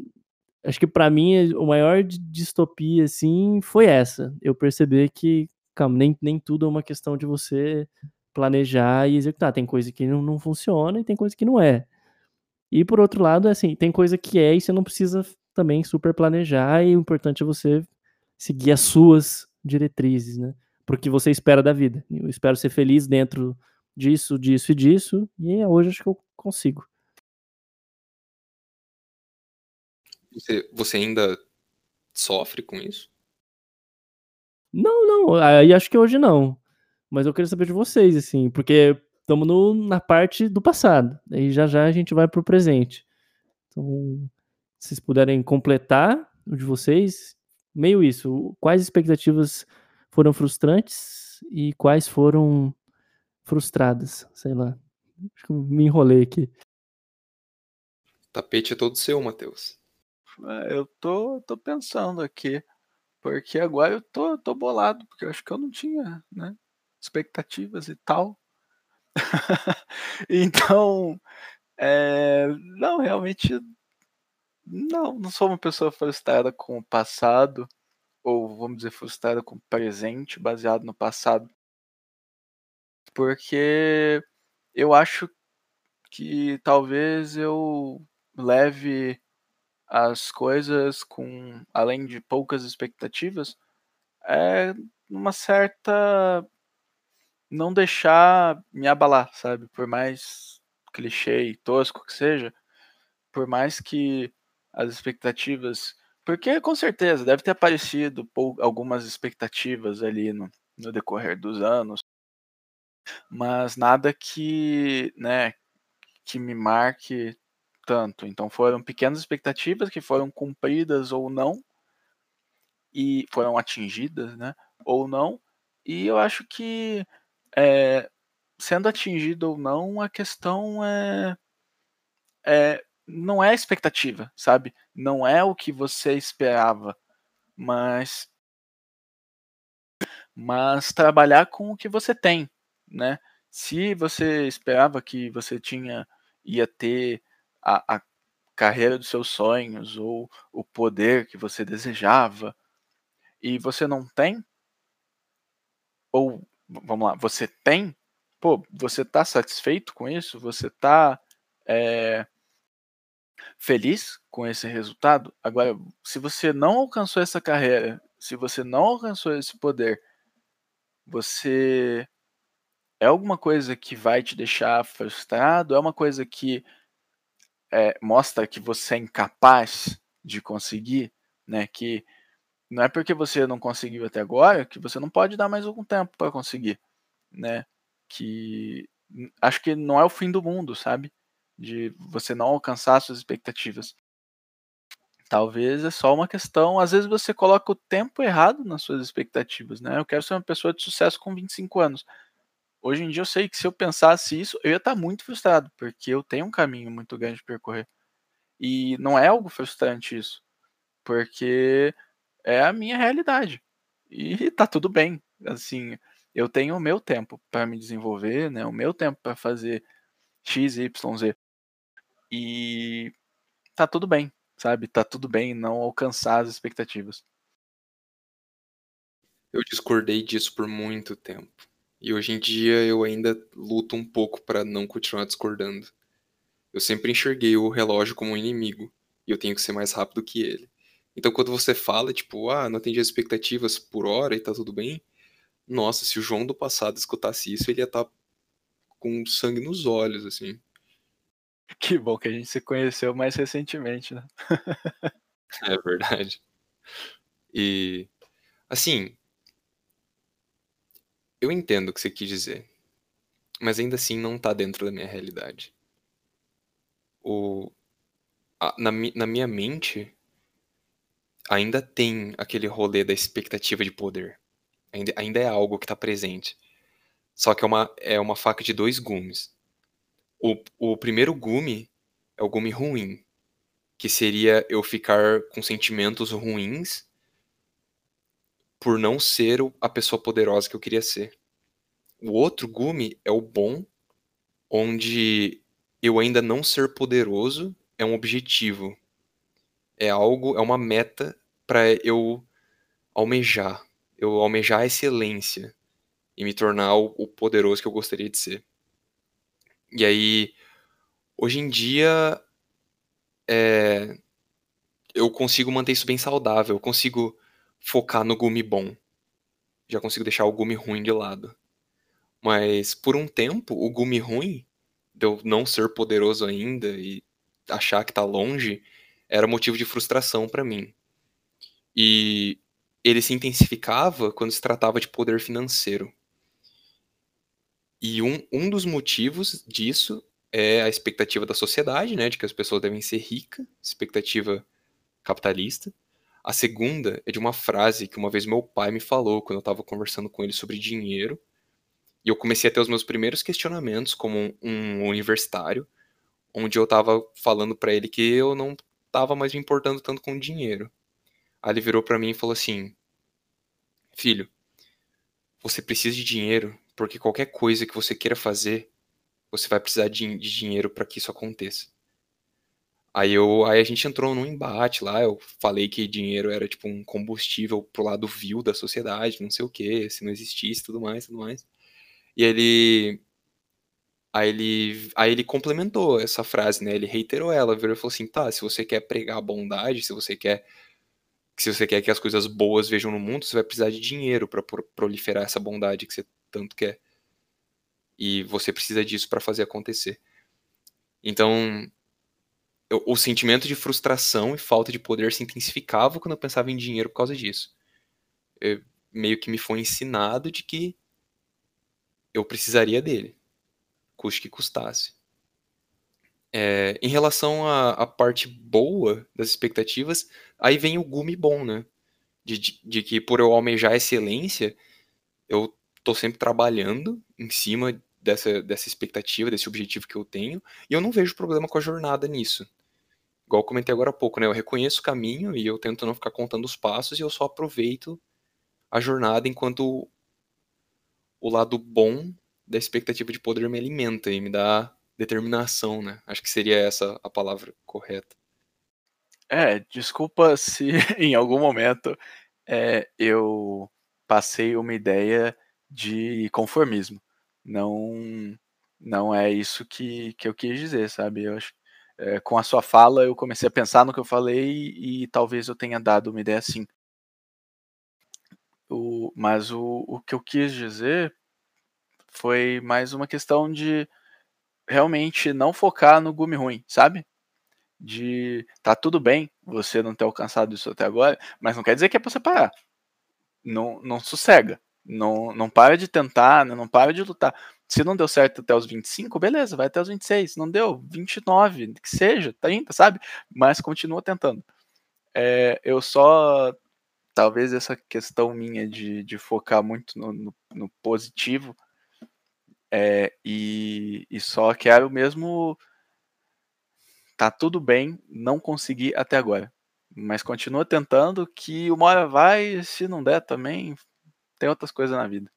acho que para mim, o maior distopia, assim, foi essa. Eu perceber que, calma, nem, nem tudo é uma questão de você planejar e executar. Tem coisa que não, não funciona e tem coisa que não é. E por outro lado, é assim, tem coisa que é e você não precisa também super planejar, e o importante é você seguir as suas diretrizes, né? Porque você espera da vida. Eu espero ser feliz dentro disso, disso e disso, e hoje acho que eu consigo. Você, você ainda sofre com isso? Não, não, aí acho que hoje não. Mas eu queria saber de vocês, assim, porque estamos na parte do passado. Aí já já a gente vai pro presente. Então, se vocês puderem completar o de vocês, meio isso. Quais expectativas foram frustrantes e quais foram frustradas? Sei lá. Acho que me enrolei aqui. O tapete é todo seu, Matheus. É, eu tô, tô pensando aqui. Porque agora eu tô, tô bolado, porque eu acho que eu não tinha, né? Expectativas e tal. <laughs> então, é, não, realmente, não, não sou uma pessoa frustrada com o passado, ou vamos dizer, frustrada com o presente, baseado no passado. Porque eu acho que talvez eu leve as coisas com além de poucas expectativas é uma certa não deixar me abalar, sabe? Por mais clichê e tosco que seja, por mais que as expectativas, porque com certeza deve ter aparecido algumas expectativas ali no, no decorrer dos anos, mas nada que, né, que me marque tanto. Então foram pequenas expectativas que foram cumpridas ou não e foram atingidas, né? Ou não. E eu acho que é, sendo atingido ou não, a questão é, é não é expectativa, sabe? Não é o que você esperava, mas mas trabalhar com o que você tem, né? Se você esperava que você tinha ia ter a, a carreira dos seus sonhos ou o poder que você desejava e você não tem, ou vamos lá, você tem, pô, você tá satisfeito com isso? Você tá é, feliz com esse resultado? Agora, se você não alcançou essa carreira, se você não alcançou esse poder, você é alguma coisa que vai te deixar frustrado? É uma coisa que é, mostra que você é incapaz de conseguir, né? Que não é porque você não conseguiu até agora que você não pode dar mais algum tempo para conseguir, né? Que acho que não é o fim do mundo, sabe? De você não alcançar suas expectativas. Talvez é só uma questão, às vezes você coloca o tempo errado nas suas expectativas, né? Eu quero ser uma pessoa de sucesso com 25 anos. Hoje em dia eu sei que se eu pensasse isso, eu ia estar muito frustrado, porque eu tenho um caminho muito grande de percorrer. E não é algo frustrante isso, porque é a minha realidade. E tá tudo bem. Assim, eu tenho o meu tempo para me desenvolver, né? O meu tempo para fazer X, Y, Z. E tá tudo bem, sabe? Tá tudo bem não alcançar as expectativas. Eu discordei disso por muito tempo. E hoje em dia eu ainda luto um pouco para não continuar discordando. Eu sempre enxerguei o relógio como um inimigo e eu tenho que ser mais rápido que ele. Então quando você fala, tipo, ah, não atendi as expectativas por hora e tá tudo bem, nossa, se o João do passado escutasse isso, ele ia estar tá com sangue nos olhos, assim. <laughs> Que bom que a gente se conheceu mais recentemente, né? <laughs> é verdade. E, assim, eu entendo o que você quis dizer, mas ainda assim não tá dentro da minha realidade. O, a, na, na minha mente, ainda tem aquele rolê da expectativa de poder. Ainda, ainda é algo que tá presente. Só que é uma, é uma faca de dois gumes. O, o primeiro gume é o gume ruim, que seria eu ficar com sentimentos ruins por não ser a pessoa poderosa que eu queria ser. O outro gume é o bom, onde eu ainda não ser poderoso é um objetivo. É algo, é uma meta para eu almejar. Eu almejar a excelência. e me tornar o, poderoso que eu gostaria de ser. E aí, hoje em dia, é, eu consigo manter isso bem saudável, eu consigo focar no gume bom. Já consigo deixar o gume ruim de lado. Mas por um tempo, o gume ruim, de eu não ser poderoso ainda e achar que tá longe, era motivo de frustração para mim. E ele se intensificava quando se tratava de poder financeiro. E um, um dos motivos disso é a expectativa da sociedade, né, de que as pessoas devem ser ricas, expectativa capitalista. A segunda é de uma frase que uma vez meu pai me falou quando eu estava conversando com ele sobre dinheiro. E eu comecei a ter os meus primeiros questionamentos como um universitário, onde eu estava falando para ele que eu não estava mais me importando tanto com dinheiro. Aí ele virou para mim e falou assim: Filho, você precisa de dinheiro porque qualquer coisa que você queira fazer, você vai precisar de, de dinheiro para que isso aconteça. Aí, eu, aí a gente entrou num embate lá, eu falei que dinheiro era tipo um combustível pro lado vil da sociedade, não sei o que, se não existisse, tudo mais, tudo mais. E ele Aí ele, aí ele complementou essa frase, né? Ele reiterou ela, virou e falou assim: tá, se você quer pregar a bondade, se você quer se você quer que as coisas boas vejam no mundo, você vai precisar de dinheiro para proliferar essa bondade que você tanto quer. E você precisa disso para fazer acontecer. Então, eu, o sentimento de frustração e falta de poder se intensificava quando eu pensava em dinheiro por causa disso. Eu, meio que me foi ensinado de que eu precisaria dele, custe que custasse. É, em relação à, à, parte boa das expectativas, aí vem o gume bom, né? De, de, de, que por eu almejar excelência, eu tô sempre trabalhando em cima dessa, dessa expectativa, desse objetivo que eu tenho, e eu não vejo problema com a jornada nisso. Igual eu comentei agora há pouco, né? Eu reconheço o caminho e eu tento não ficar contando os passos e eu só aproveito a jornada enquanto o lado bom da expectativa de poder me alimenta e me dá determinação, né? Acho que seria essa a palavra correta. É, desculpa se <laughs> em algum momento é, eu passei uma ideia de conformismo. Não, não é isso que, que eu quis dizer, sabe? Eu acho, é, com a sua fala, eu comecei a pensar no que eu falei e, e talvez eu tenha dado uma ideia assim. O, mas o, o que eu quis dizer foi mais uma questão de realmente não focar no gume ruim, sabe? De tá tudo bem você não ter alcançado isso até agora, mas não quer dizer que é pra você parar. Não, não sossega. Não, não para de tentar, né? não para de lutar. Se não deu certo até os 25, beleza, vai até os 26. Não deu, 29, que seja, 30, sabe? Mas continua tentando. É, eu só. Talvez essa questão minha de, de focar muito no, no, no positivo é, e, e só quero mesmo. Tá tudo bem, não consegui até agora. Mas continua tentando, que uma hora vai, se não der também, tem outras coisas na vida.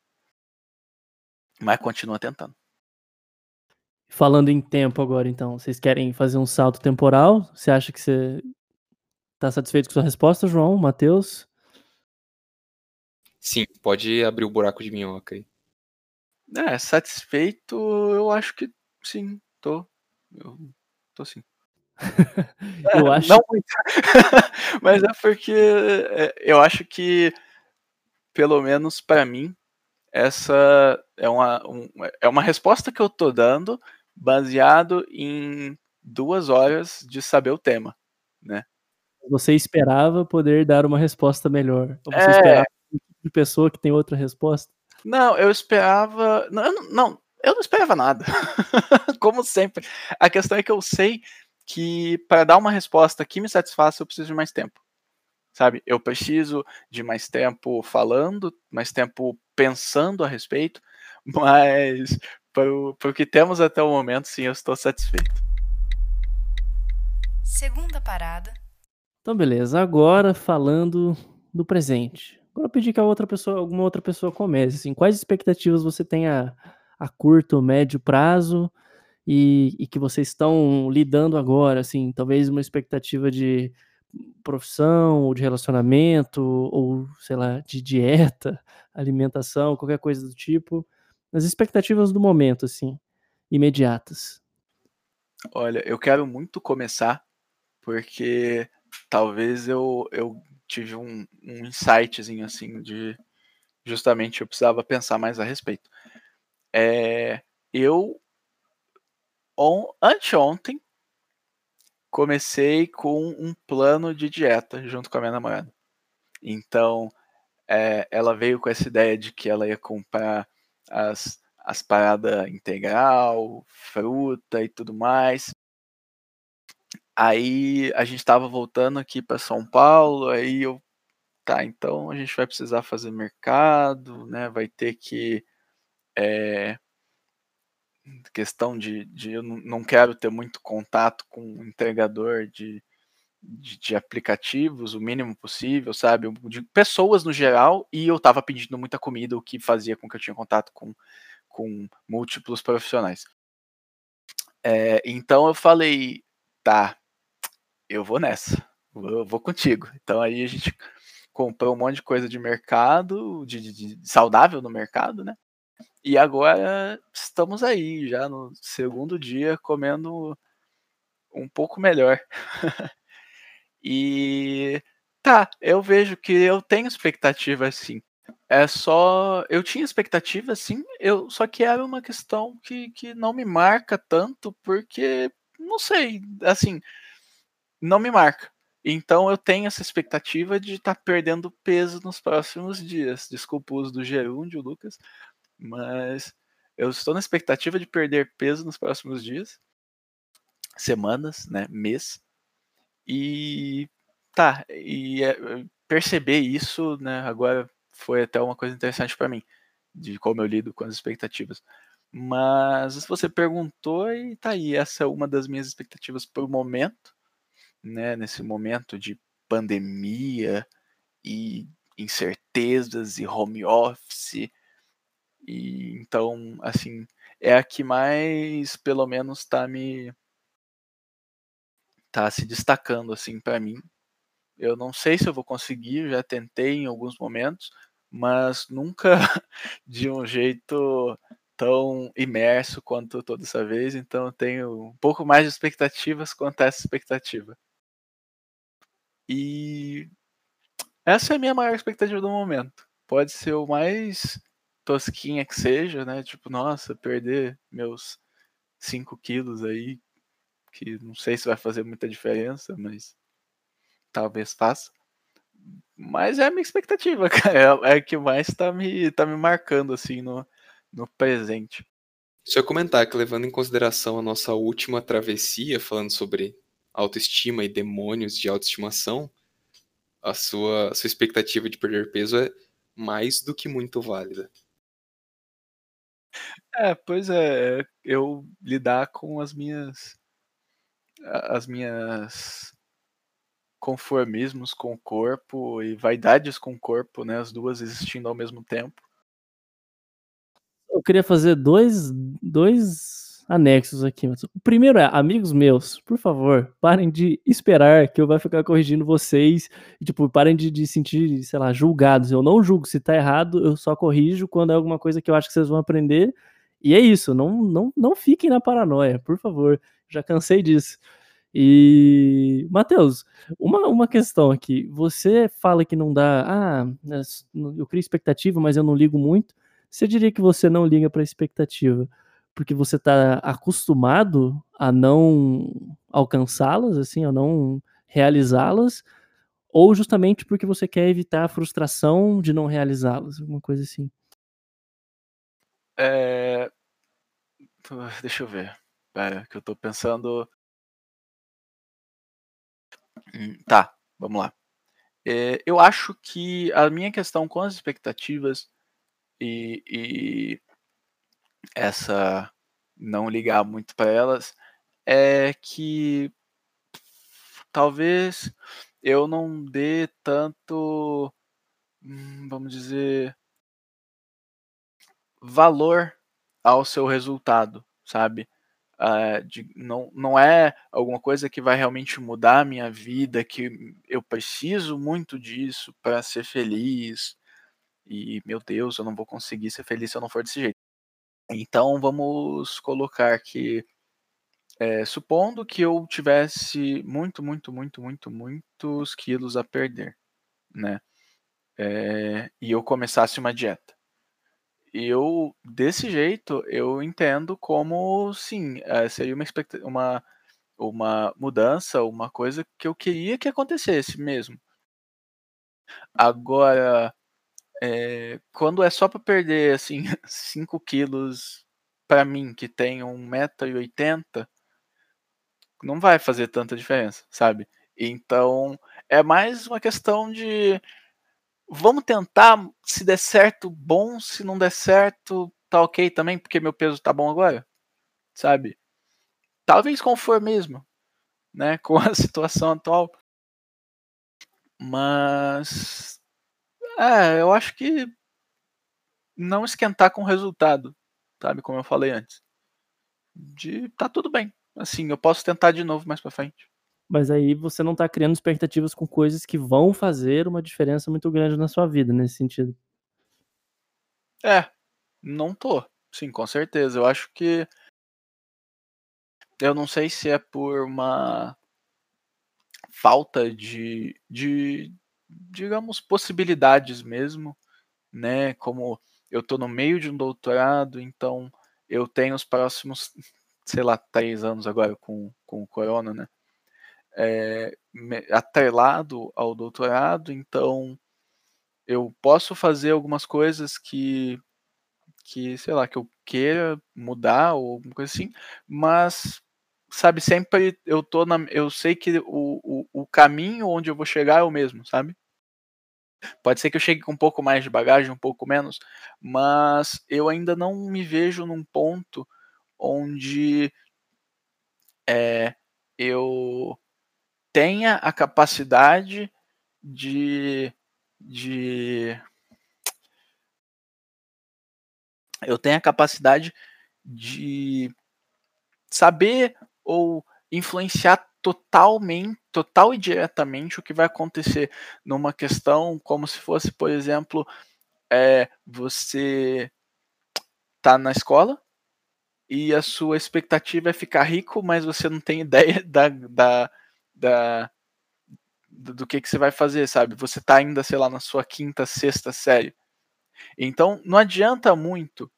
Mas continua tentando. Falando em tempo agora, então, vocês querem fazer um salto temporal? Você acha que você tá satisfeito com sua resposta, João, Matheus? Sim, pode abrir o buraco de minhoca aí. É, satisfeito, eu acho que sim, tô. Eu tô sim. <laughs> eu acho. Não muito. <laughs> Mas é porque é, eu acho que, pelo menos para mim, essa é uma, um, é uma resposta que eu tô dando baseado em duas horas de saber o tema, né? Você esperava poder dar uma resposta melhor? Ou você é... esperava de pessoa que tem outra resposta? Não, eu esperava. Não, eu não, não, eu não esperava nada. <laughs> Como sempre. A questão é que eu sei que para dar uma resposta que me satisfaça, eu preciso de mais tempo. Sabe? Eu preciso de mais tempo falando, mais tempo pensando a respeito, <laughs> mas para o que temos até o momento, sim, eu estou satisfeito. Segunda parada. Então, beleza. Agora falando do presente. Agora eu pedi que a outra pessoa, alguma outra pessoa comece. Assim, quais expectativas você tem a, a curto, médio prazo e, e, que vocês estão lidando agora? Assim, talvez uma expectativa de profissão, ou de relacionamento, ou sei lá, de dieta, <laughs> alimentação, qualquer coisa do tipo. As expectativas do momento, assim, imediatas. Olha, eu quero muito começar, porque talvez eu, eu tive um, um insightzinho assim de justamente eu precisava pensar mais a respeito. É, eu on, anteontem comecei com um plano de dieta junto com a minha namorada. Então, é, ela veio com essa ideia de que ela ia comprar as, as paradas integral, fruta e tudo mais. Aí a gente estava voltando aqui para São Paulo, aí eu tá, então a gente vai precisar fazer mercado, né? Vai ter que é, questão de, de eu não quero ter muito contato com o entregador de, de, de, aplicativos, o mínimo possível, sabe? De pessoas no geral, e eu estava pedindo muita comida, o que fazia com que eu tinha contato com, com múltiplos profissionais. É, então eu falei, tá, eu vou nessa, eu vou contigo. Então aí a gente comprou um monte de coisa de mercado, de, de, de saudável no mercado, né? E agora estamos aí, já no segundo dia, comendo um pouco melhor. <laughs> e tá, eu vejo que eu tenho expectativa sim. É só. Eu tinha expectativa, sim, eu, só que era uma questão que, que não me marca tanto, porque, não sei, assim, não me marca. Então eu tenho essa expectativa de estar tá perdendo peso nos próximos dias. Desculpa o uso do gerúndio, Lucas, mas eu estou na expectativa de perder peso nos próximos dias, semanas, né, mês. E tá, e é, perceber isso, né, agora foi até uma coisa interessante para mim, de como eu lido com as expectativas. Mas você perguntou e tá aí, essa é uma das minhas expectativas por momento, né, nesse momento de pandemia e incertezas e home office e então, assim, é a que mais, pelo menos, tá me tá se destacando assim para mim. Eu não sei se eu vou conseguir, já tentei em alguns momentos, mas nunca <laughs> de um jeito tão imerso quanto toda essa vez, então eu tenho um pouco mais de expectativas quanto a essa expectativa. E essa é a minha maior expectativa do momento. Pode ser o mais tosquinha que seja, né? Tipo, nossa, perder meus 5 quilos aí, que não sei se vai fazer muita diferença, mas talvez faça. Mas é a minha expectativa, <laughs> cara. É, é que mais tá me, tá me marcando, assim, no, no presente. Só comentar que, levando em consideração a nossa última travessia, falando sobre autoestima e demônios de autoestimação, a sua, a sua expectativa de perder peso é mais do que muito válida. É, pois é, eu lidar com as minhas as minhas conformismos com o corpo e vaidades com o corpo, né, as duas existindo ao mesmo tempo. Eu queria fazer dois, dois anexos aqui. O primeiro é, amigos meus, por favor, parem de esperar que eu vá ficar corrigindo vocês. E, tipo, parem de, de sentir, sei lá, julgados. Eu não julgo se tá errado, eu só corrijo quando é alguma coisa que eu acho que vocês vão aprender e é isso, não, não, não fiquem na paranoia, por favor. Já cansei disso. E, Matheus, uma, uma questão aqui. Você fala que não dá. Ah, né, eu crio expectativa, mas eu não ligo muito. Você diria que você não liga para expectativa porque você está acostumado a não alcançá-las, assim, a não realizá-las, ou justamente porque você quer evitar a frustração de não realizá-las, alguma coisa assim? É... <sighs> Deixa eu ver. Pera, que eu tô pensando. Hum, tá, vamos lá. É, eu acho que a minha questão com as expectativas e, e essa não ligar muito para elas é que talvez eu não dê tanto, hum, vamos dizer, valor ao seu resultado, sabe? uh, de, não, não é alguma coisa que vai realmente mudar a minha vida, que eu preciso muito disso para ser feliz. E, meu Deus, eu não vou conseguir ser feliz se eu não for desse jeito. Então, vamos colocar que, é, supondo que eu tivesse muito, muito, muito, muito, muitos quilos a perder, né? É, e eu começasse uma dieta eu, desse jeito, eu entendo como, sim, é, seria uma, uma, uma mudança, uma coisa que eu queria que acontecesse mesmo. Agora, é, quando é só para perder, assim, <laughs> 5 quilos para mim, que tenho 1,80m, não vai fazer tanta diferença, sabe? Então, é mais uma questão de vamos tentar, se der certo, bom, se não der certo, tá ok também, porque meu peso tá bom agora, sabe? Talvez conformismo, né, <laughs> com a situação atual. Mas é, eu acho que não esquentar com o resultado, sabe, como eu falei antes. De tá tudo bem. Assim, eu posso tentar de novo mais para frente. Mas aí você não tá criando expectativas com coisas que vão fazer uma diferença muito grande na sua vida, nesse sentido. É, não tô. Sim, com certeza. Eu acho que. Eu não sei se é por uma falta de, de digamos, possibilidades mesmo, né? Como eu tô no meio de um doutorado, então eu tenho os próximos, sei lá, três anos agora com, com o corona, né? É, atrelado ao doutorado, então eu posso fazer algumas coisas que, que sei lá, que eu queira mudar ou alguma coisa assim, mas sabe, sempre eu tô na, eu sei que o, o, o caminho onde eu vou chegar é o mesmo, sabe? Pode ser que eu chegue com um pouco mais de bagagem, um pouco menos, mas eu ainda não me vejo num ponto onde é, eu tenha a capacidade de, de eu tenho a capacidade de saber ou influenciar totalmente, total e diretamente o que vai acontecer numa questão como se fosse, por exemplo, é, você tá na escola e a sua expectativa é ficar rico, mas você não tem <laughs> ideia da, da da do que, que você vai fazer, sabe? Você tá ainda, sei lá, na sua quinta, sexta série. Então, não adianta muito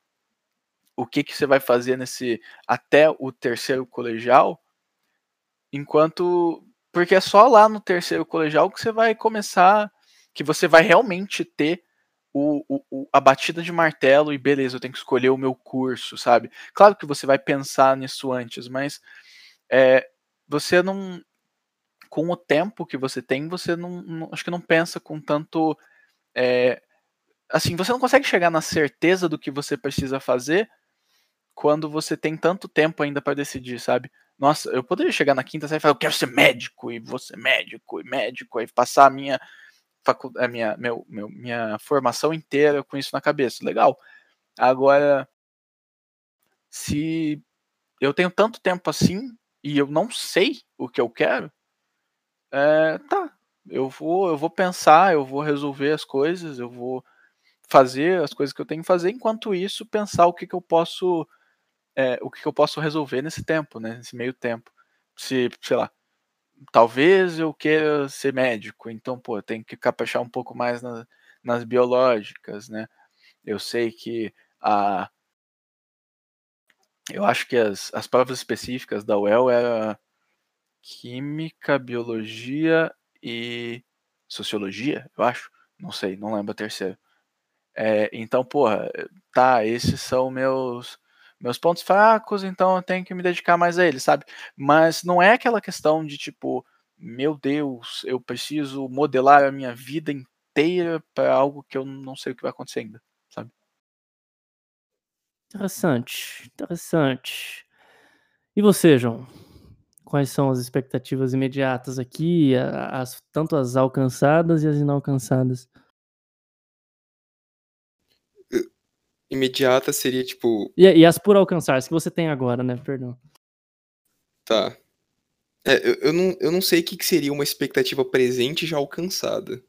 o que, que você vai fazer nesse até o terceiro colegial, enquanto porque é só lá no terceiro colegial que você vai começar, que você vai realmente ter o, o, a batida de martelo e beleza, eu tenho que escolher o meu curso, sabe? Claro que você vai pensar nisso antes, mas é, você não com o tempo que você tem, você não, não acho que não pensa com tanto. É, assim, você não consegue chegar na certeza do que você precisa fazer quando você tem tanto tempo ainda para decidir, sabe? Nossa, eu poderia chegar na quinta série e falar, eu quero ser médico, e ser médico, e médico, e passar a minha, a minha, meu, meu, minha formação inteira com isso na cabeça. Legal. Agora, se eu tenho tanto tempo assim e eu não sei o que eu quero, é, tá, eu vou, eu vou pensar, eu vou resolver as coisas, eu vou fazer as coisas que eu tenho que fazer, enquanto isso pensar o que, que eu posso é, o que, que eu posso resolver nesse tempo, né, nesse meio tempo. Se, sei lá, talvez eu queira ser médico, então, pô, eu tenho que caprichar um pouco mais na, nas biológicas, né? Eu sei que a eu acho que as, as provas específicas da UEL era Química, Biologia e Sociologia, eu acho. Não sei, não lembro a terceira. É, então, porra, tá, esses são meus meus pontos fracos, então eu tenho que me dedicar mais a eles, sabe? Mas não é aquela questão de tipo, meu Deus, eu preciso modelar a minha vida inteira para algo que eu não sei o que vai acontecer ainda, sabe? Interessante, interessante. E você, João? Quais são as expectativas imediatas aqui, as, tanto as alcançadas e as inalcançadas? Imediata seria tipo. E, e, as por alcançar, as que você tem agora, né? Perdão. Tá. É, eu, eu, não, eu não sei o que, que seria uma expectativa presente já alcançada.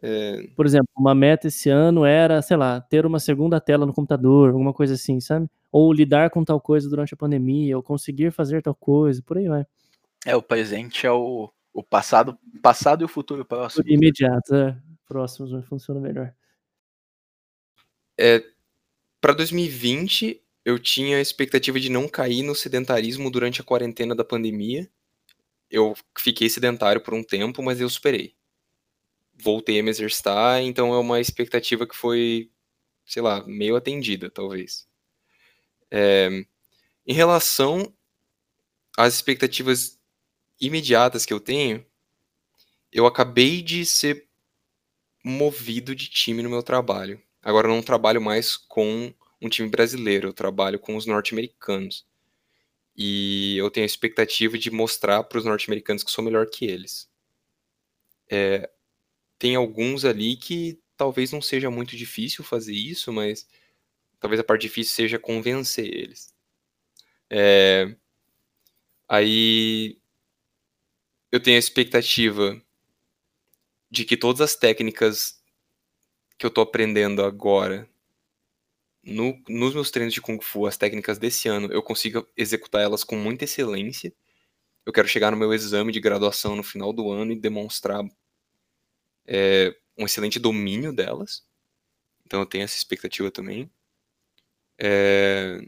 É, Por exemplo, uma meta esse ano era, sei lá, ter uma segunda tela no computador, alguma coisa assim, sabe? Ou lidar com tal coisa durante a pandemia, ou conseguir fazer tal coisa, por aí vai. É, o presente é o, o passado, passado e o futuro próximo. Imediato, é. Próximos vai funcionar melhor. é, para 2020, eu tinha a expectativa de não cair no sedentarismo durante a quarentena da pandemia. Eu fiquei sedentário por um tempo, mas eu superei. Voltei a me exercitar, então é uma expectativa que foi, sei lá, meio atendida, talvez. É, em relação às expectativas imediatas que eu tenho, eu acabei de ser movido de time no meu trabalho. Agora eu não trabalho mais com um time brasileiro, eu trabalho com os norte-americanos. E eu tenho a expectativa de mostrar para os norte-americanos que sou melhor que eles. É, tem alguns ali que talvez não seja muito difícil fazer isso, mas talvez a parte difícil seja convencer eles. É, aí eu tenho a expectativa de que todas as técnicas que eu tô aprendendo agora no, nos meus treinos de Kung Fu, as técnicas desse ano, eu consiga executar elas com muita excelência. Eu quero chegar no meu exame de graduação no final do ano e demonstrar é, um excelente domínio delas. Então eu tenho essa expectativa também. É...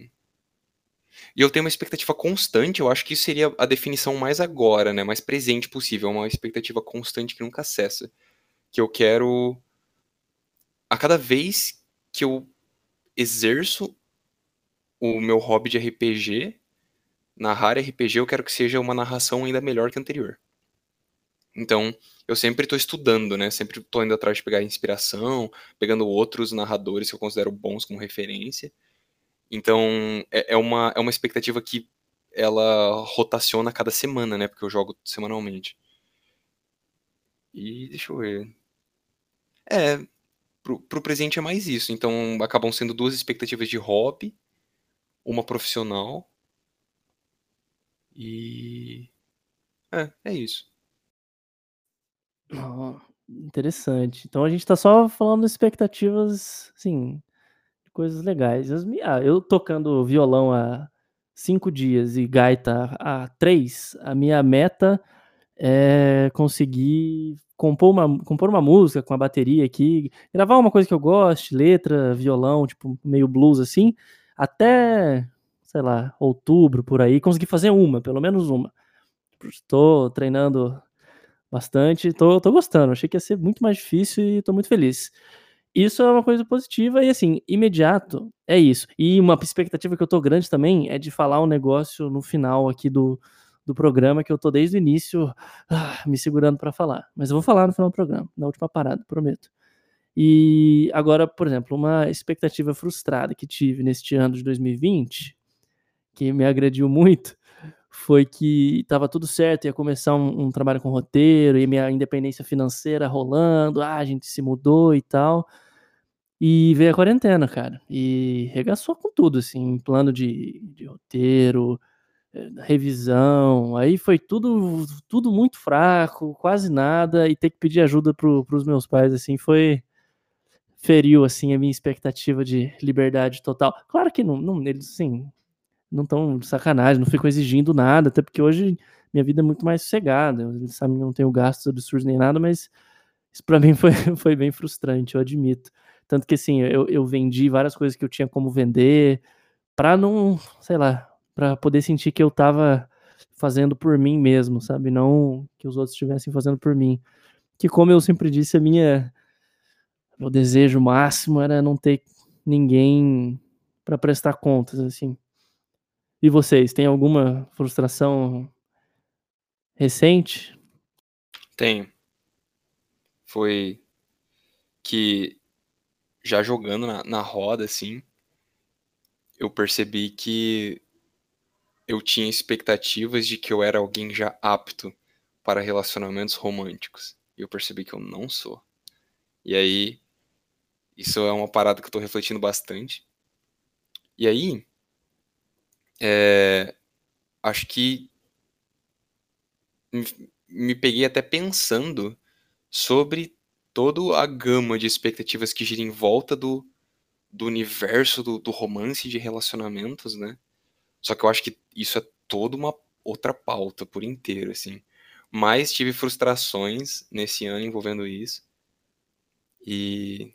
E eu tenho uma expectativa constante, eu acho que isso seria a definição mais agora, né? Mais presente possível, uma expectativa constante que nunca cessa. Que eu quero. A cada vez que eu exerço o meu hobby de RPG, narrar RPG, eu quero que seja uma narração ainda melhor que a anterior. Então, eu sempre estou estudando, né? Sempre estou indo atrás de pegar inspiração, pegando outros narradores que eu considero bons como referência. Então, é, é, uma, é uma expectativa que ela rotaciona cada semana, né? Porque eu jogo semanalmente. E deixa eu ver. É, pro, pro presente é mais isso. Então, acabam sendo duas expectativas de hobby, uma profissional. E. É, é isso. Oh, interessante. Então a gente tá só falando expectativas, assim, coisas legais. As ah, eu tocando violão há cinco dias e gaita há três, a minha meta é conseguir compor uma, compor uma música com a bateria aqui, gravar uma coisa que eu goste, letra, violão, tipo, meio blues assim, até, sei lá, outubro por aí, conseguir fazer uma, pelo menos uma. Estou treinando bastante, tô, tô gostando. Achei que ia ser muito mais difícil e tô muito feliz. Isso é uma coisa positiva e assim, imediato é isso. E uma expectativa que eu tô grande também é de falar um negócio no final aqui do, do programa que eu tô desde o início ah, me segurando para falar. Mas eu vou falar no final do programa, na última parada, prometo. E agora, por exemplo, uma expectativa frustrada que tive neste ano de 2020, que me agrediu muito, foi que estava tudo certo, ia começar um, um, trabalho com roteiro, e minha independência financeira rolando, ah, a gente se mudou e tal. E veio a quarentena, cara, e regaçou com tudo, assim, plano de, de roteiro, revisão, aí foi tudo, tudo muito fraco, quase nada, e ter que pedir ajuda pro, pros meus pais, assim, foi feriu, assim, a minha expectativa de liberdade total. Claro que não, não eles, assim, não estão de sacanagem, não ficam exigindo nada, até porque hoje minha vida é muito mais sossegada. Sabem que não tenho gastos absurdos nem nada, mas isso para <laughs> mim foi, foi bem frustrante, eu admito. Tanto que assim, eu, eu vendi várias coisas que eu tinha como vender para não, sei lá, para poder sentir que eu tava fazendo por mim mesmo, sabe? Não que os outros estivessem fazendo por mim. Que como eu sempre disse, a minha meu desejo máximo era não ter ninguém para prestar contas assim. E vocês, tem alguma frustração recente? Tenho. Foi que já jogando na, na roda, assim, eu percebi que eu tinha expectativas de que eu era alguém já apto para relacionamentos românticos. E eu percebi que eu não sou. E aí, isso é uma parada que eu tô refletindo bastante. E aí, é, acho que me- peguei até pensando sobre toda a gama de expectativas que gira em volta do, do universo do, do romance de relacionamentos, né? Só que eu acho que isso é toda uma outra pauta por inteiro, assim. Mas tive frustrações nesse ano envolvendo isso. E,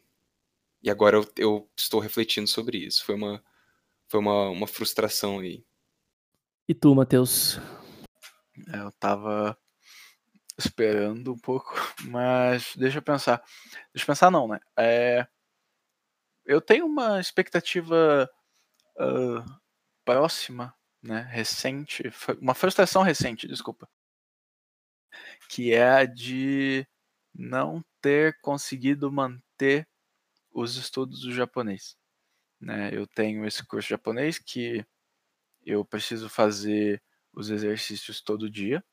e agora eu, eu estou refletindo sobre isso. Foi uma, foi uma, uma frustração aí. E tu, Matheus? É, Eu tava esperando um pouco, <laughs> mas deixa eu pensar. Deixa eu pensar não, né? É, eu tenho uma expectativa ah, próxima, né? Recente, uma frustração recente, desculpa, que é a de não ter conseguido manter os estudos do japonês. Né? Eu tenho esse curso japonês que eu preciso fazer os exercícios todo dia.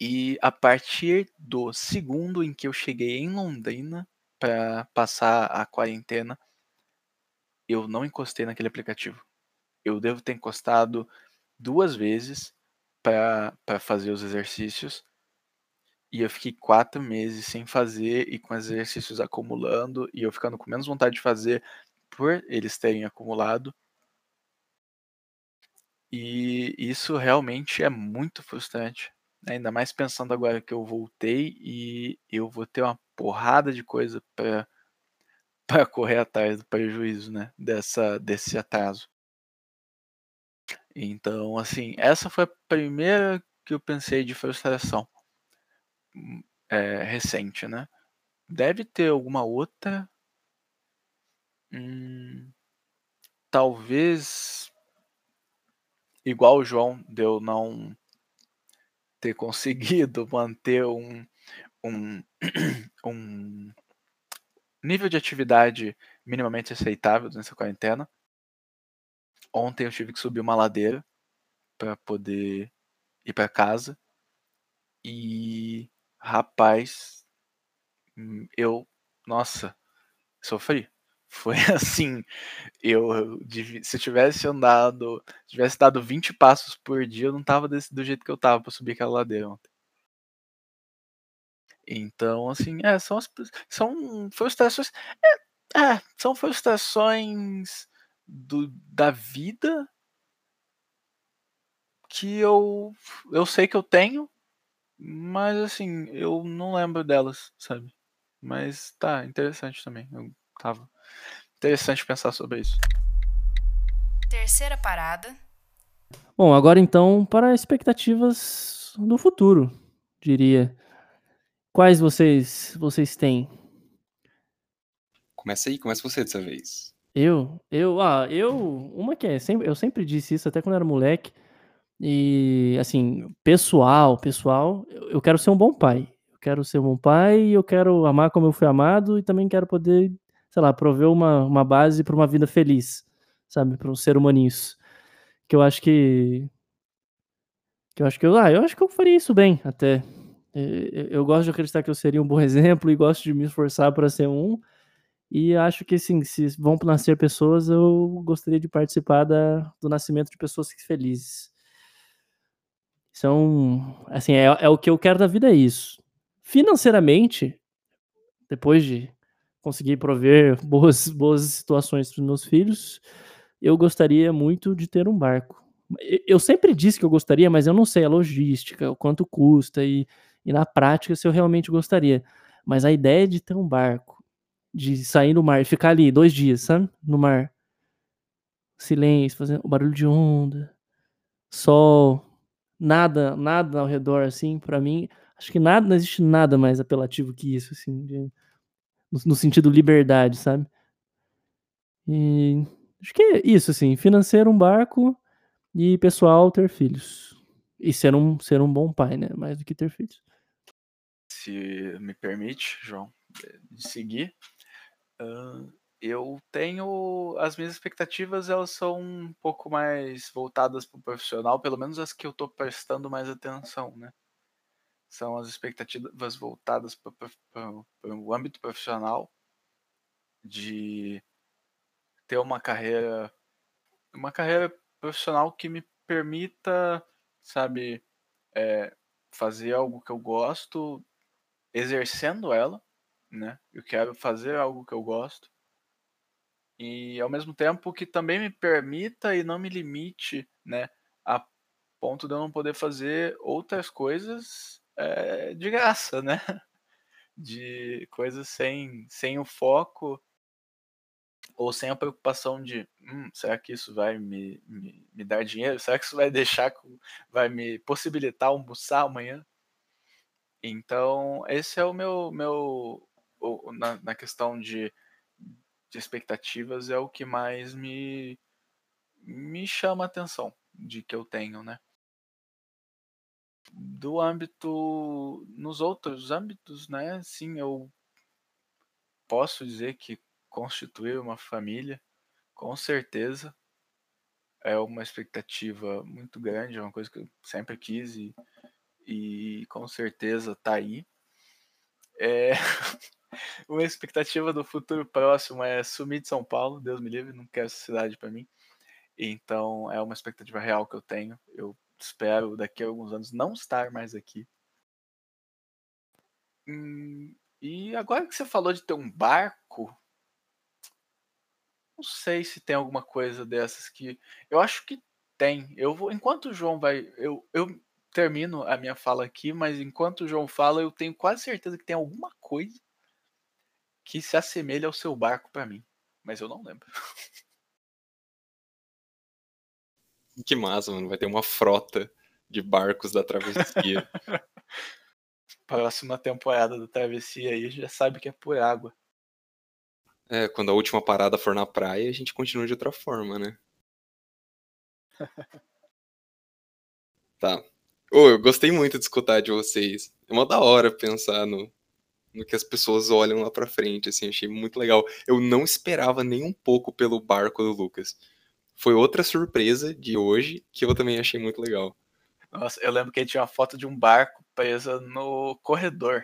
E a partir do segundo em que eu cheguei em Londrina para passar a quarentena, eu não encostei naquele aplicativo. Eu devo ter encostado duas vezes para fazer os exercícios. E eu fiquei quatro meses sem fazer e com os exercícios acumulando e eu ficando com menos vontade de fazer por eles terem acumulado. E isso realmente é muito frustrante. né? Ainda mais pensando agora que eu voltei e eu vou ter uma porrada de coisa para <laughs> para correr atrás do prejuízo, né? Dessa, desse atraso. Então, assim, essa foi a primeira que eu pensei de frustração hum, é, recente, né? Deve ter alguma outra. Hum, talvez igual o João, de eu não ter conseguido <laughs> manter um, um, <clears throat> um nível de atividade minimamente aceitável nessa quarentena. Ontem eu tive que subir uma ladeira para poder ir para casa. E rapaz, hum, eu, nossa, sofri. Foi <laughs> assim, eu se eu tivesse andado, se tivesse dado 20 passos por dia, eu não tava desse- do jeito que eu tava para subir aquela ladeira ontem. Então, assim, é, são, as, são frustrações. É, é, são frustrações do, da vida que eu, eu sei que eu tenho, mas assim, eu não lembro delas, sabe? Mas tá, interessante também. Eu tava. Interessante pensar sobre isso. Terceira parada. Bom, agora então para expectativas do futuro, diria. Quais vocês vocês têm? Começa aí, começa você dessa vez. Eu, eu, ah, eu, uma que é, sempre, eu sempre disse isso até quando era moleque. E assim, pessoal, pessoal, eu, eu quero ser um bom pai. Eu quero ser um bom pai, eu quero amar como eu fui amado e também quero poder, sei lá, prover uma, uma base para uma vida feliz, sabe, para os ser humaninhos. Que eu acho que que eu acho que eu, ah, eu acho que eu faria isso bem, até. Eu, eu gosto de acreditar que eu seria um bom <laughs> exemplo e gosto de me esforçar para ser um. E acho que, assim, se vão nascer pessoas, eu gostaria de participar da, do nascimento de pessoas felizes. São, assim, é, é o que eu quero da vida, é isso. Financeiramente, depois de conseguir prover boas, boas situações para os meus filhos, eu gostaria muito de ter um barco. Eu- sempre disse que eu gostaria, mas eu não sei a logística, o quanto custa e, e na prática se eu realmente gostaria. Mas a ideia de ter um barco, de sair no mar e ficar ali dois dias, sabe? No mar. Silêncio, fazendo o barulho de onda, sol, nada, nada ao redor, assim, pra mim, acho que nada, não existe nada mais apelativo que isso, assim, de- no, sentido liberdade, sabe? E acho que é isso, assim, financeiro, um barco e pessoal, ter filhos. E ser um, ser um bom pai, né? Mais do que ter filhos. Se me permite, João, eh, seguir. ahn, eu tenho. As minhas expectativas elas são um pouco mais voltadas para o profissional, pelo menos as que eu estou prestando mais atenção, né? São as expectativas voltadas para o âmbito profissional, de ter uma carreira. Uma carreira profissional que me permita, sabe, é, fazer algo que eu gosto, exercendo ela, né? Eu quero fazer algo que eu gosto. E ao mesmo tempo que também me permita e não me limite, né? A ponto de eu não poder fazer outras coisas é, de graça, né? <laughs> De coisas sem, sem o foco ou sem a preocupação de hum, será que isso vai me, me, me, dar dinheiro? Será que isso vai deixar, vai me possibilitar almoçar amanhã? Então, esse é o meu, meu na, na questão de, de expectativas, é o que mais me, me chama a atenção de que eu tenho, né? Do âmbito, nos outros âmbitos, né? Sim, eu posso dizer que constituir uma família, com certeza, é uma expectativa muito grande, é uma coisa que eu sempre quis e, e com certeza tá aí. É... <laughs> uma expectativa do futuro próximo é sumir de São Paulo, Deus me livre, não quero essa cidade para mim. Então é uma expectativa real que eu tenho. Eu espero daqui a alguns anos não estar mais aqui. Hum, e agora que você falou de ter um barco, não sei se tem alguma coisa dessas que. Eu acho que tem. Eu vou. Enquanto o João vai. Eu, eu termino a minha fala aqui, mas enquanto o João fala, eu tenho quase certeza que tem alguma coisa que se assemelha ao seu barco para mim. Mas eu não lembro. <laughs> Que massa, mano. Vai ter uma frota de barcos da travessia. <laughs> Próxima temporada da travessia aí já sabe que é por água. É, quando a última parada for na praia, a gente continua de outra forma, né? <laughs> tá. Oh, eu gostei muito de escutar de vocês. É uma da hora pensar no, no que as pessoas olham lá pra frente, assim, achei muito legal. Eu não esperava nem um pouco pelo barco do Lucas. Foi outra surpresa de hoje que eu também achei muito legal. Nossa, eu lembro que tinha uma foto de um barco presa no corredor.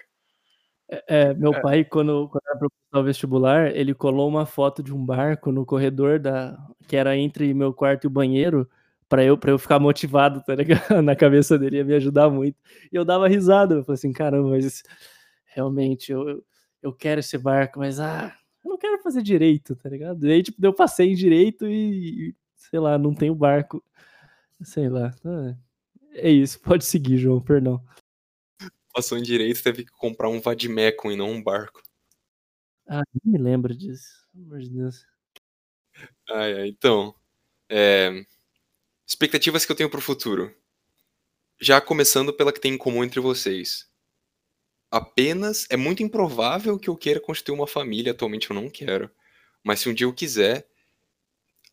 É, é, meu é. pai, quando, quando era para o vestibular, ele colou uma foto de um barco no corredor da que era entre meu quarto e o banheiro para eu para eu ficar motivado, tá ligado? <laughs> Na cabeça dele ia me ajudar muito. E eu dava risada, eu falei assim, caramba, mas realmente eu, eu quero esse barco, mas ah, eu não quero fazer direito, tá ligado? E aí tipo, eu passei em direito e sei lá, não tenho barco. Sei lá. Ah, é isso, pode seguir, João, perdão passou em direito, teve que comprar um Vadimecum e não um barco. Ah, não me lembro disso. Pelo amor de Deus. Ah, é, então. É... Expectativas que eu tenho pro futuro. Já começando pela que tem em comum entre vocês. Apenas é muito improvável que eu queira constituir uma família, atualmente eu não quero. Mas se um dia eu quiser,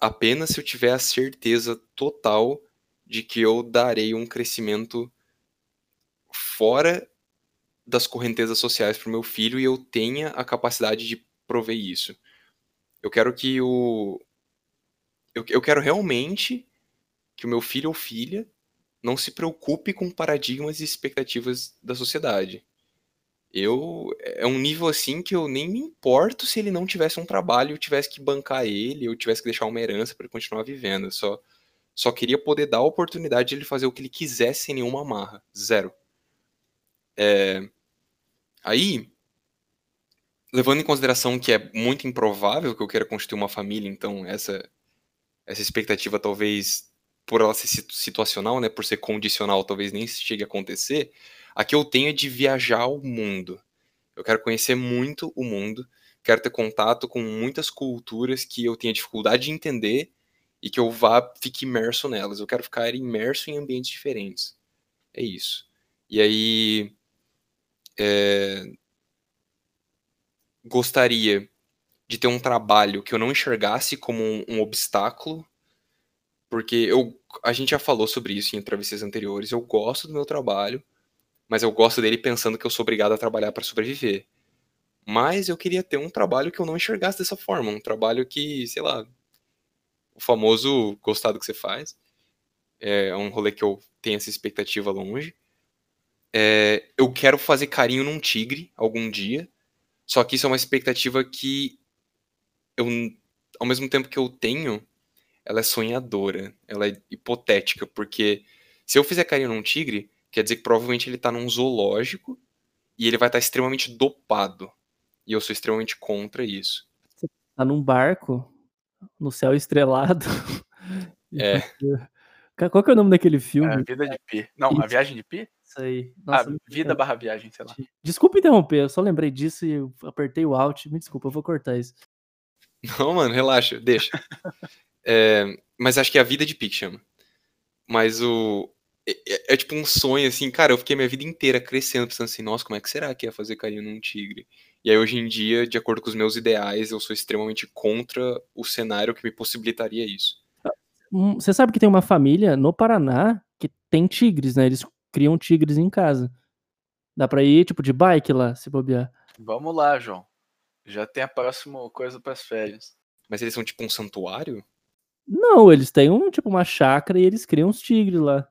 apenas se eu tiver a certeza total de que eu darei um crescimento fora das correntezas sociais para o meu filho e eu tenha a capacidade de prover isso. Eu quero que o. Eu, eu quero realmente que o meu filho ou filha não se preocupe com paradigmas e expectativas da sociedade. Eu é um nível assim que eu nem me importo se ele não tivesse um trabalho, eu tivesse que bancar ele, eu tivesse que deixar uma herança para ele continuar vivendo. Eu só só queria poder dar a oportunidade de ele fazer o que ele quisesse sem nenhuma amarra, zero. É, Aí, levando em consideração que é muito improvável que eu queira constituir uma família, então essa essa expectativa talvez por ela ser situacional, né, por ser condicional, talvez nem chegue a acontecer. A que eu tenho é de viajar o mundo. Eu quero conhecer muito o mundo, quero ter contato com muitas culturas que eu tenha dificuldade de entender e que eu vá fique imerso nelas. Eu quero ficar imerso em ambientes diferentes. É isso. E aí é, gostaria de ter um trabalho que eu não enxergasse como um, um, obstáculo, porque eu, a gente já falou sobre isso em entrevistas anteriores. Eu gosto do meu trabalho, mas eu gosto dele pensando que eu sou obrigado a trabalhar para sobreviver. Mas eu queria ter um trabalho que eu não enxergasse dessa forma, um trabalho que, sei lá, o famoso gostar do que você faz. É um rolê que eu tenho essa expectativa longe. É, eu quero fazer carinho num tigre algum dia. Só que isso é uma expectativa que eu, ao mesmo tempo que eu tenho, ela é sonhadora, ela é hipotética, porque se eu fizer carinho num tigre, quer dizer que provavelmente ele tá num zoológico e ele vai estar extremamente dopado. E eu sou extremamente contra isso. Tá num barco, no céu estrelado. <laughs> É. Qual que é o nome daquele É, filme? a vida de Pi. Não, a Isso. viagem de Pi? Isso aí. Ah, Nossa, vida barra viagem, sei lá. Desculpa interromper, eu só lembrei disso e apertei o Alt. Me desculpa, eu vou cortar isso. <laughs> Não, mano, relaxa, deixa. <laughs> É, mas acho que é a vida de Pi que chama. Mas o. É, é- é tipo um sonho, assim, cara. Eu fiquei minha vida inteira crescendo, pensando assim, nossa, como é que será que é fazer carinho num tigre? E aí, hoje em dia, de acordo com os meus ideais, eu sou extremamente contra o cenário que me possibilitaria isso. Hum, Você sabe que tem uma família no Paraná que tem tigres, né? Eles criam tigres em casa. Dá pra ir, tipo, de bike lá, se bobear. Vamos lá, João. Já tem a próxima coisa pras férias. Mas eles são tipo um santuário? Não, eles têm um, tipo, uma chácara e eles criam os tigres lá.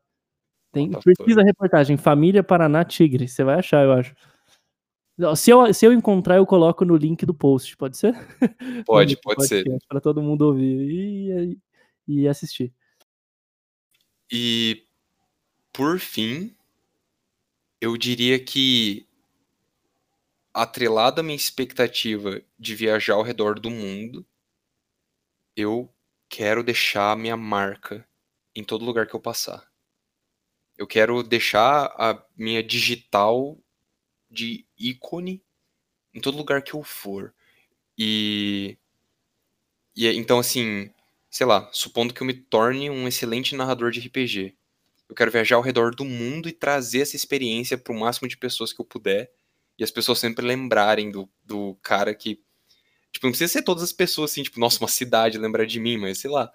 Tem, pesquisa a reportagem, Família Paraná Tigre. Você vai achar, eu acho. Se eu, se eu encontrar, eu coloco no link do post, pode ser? <laughs> Pode, <laughs> pode ser. Para todo mundo ouvir e, e assistir. E por fim, eu diria que atrelado à minha expectativa de viajar ao redor do mundo, eu quero deixar a minha marca em todo lugar que eu passar. Eu quero deixar a minha digital de ícone em todo lugar que eu for. E, e é- então assim, sei lá, supondo que eu me torne um excelente narrador de RPG. Eu quero viajar ao redor do mundo e trazer essa experiência para o máximo de pessoas que eu puder. E as pessoas sempre lembrarem do, do cara que. Tipo, não precisa ser todas as pessoas assim, tipo, nossa, uma cidade lembrar de mim, mas sei lá.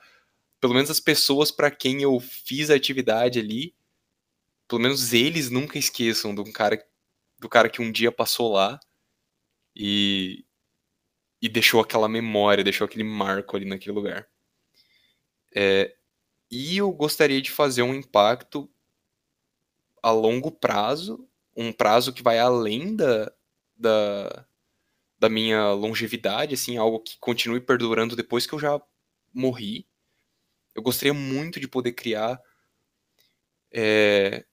Pelo menos as pessoas para quem eu fiz a atividade ali, pelo menos eles nunca esqueçam do cara, do cara que um dia passou lá e, e deixou aquela memória, deixou aquele marco ali naquele lugar. É, e eu gostaria de fazer um impacto a longo prazo, um prazo que vai além da, da, da minha longevidade, assim, algo que continue perdurando depois que eu já morri. Eu gostaria muito de poder criar é,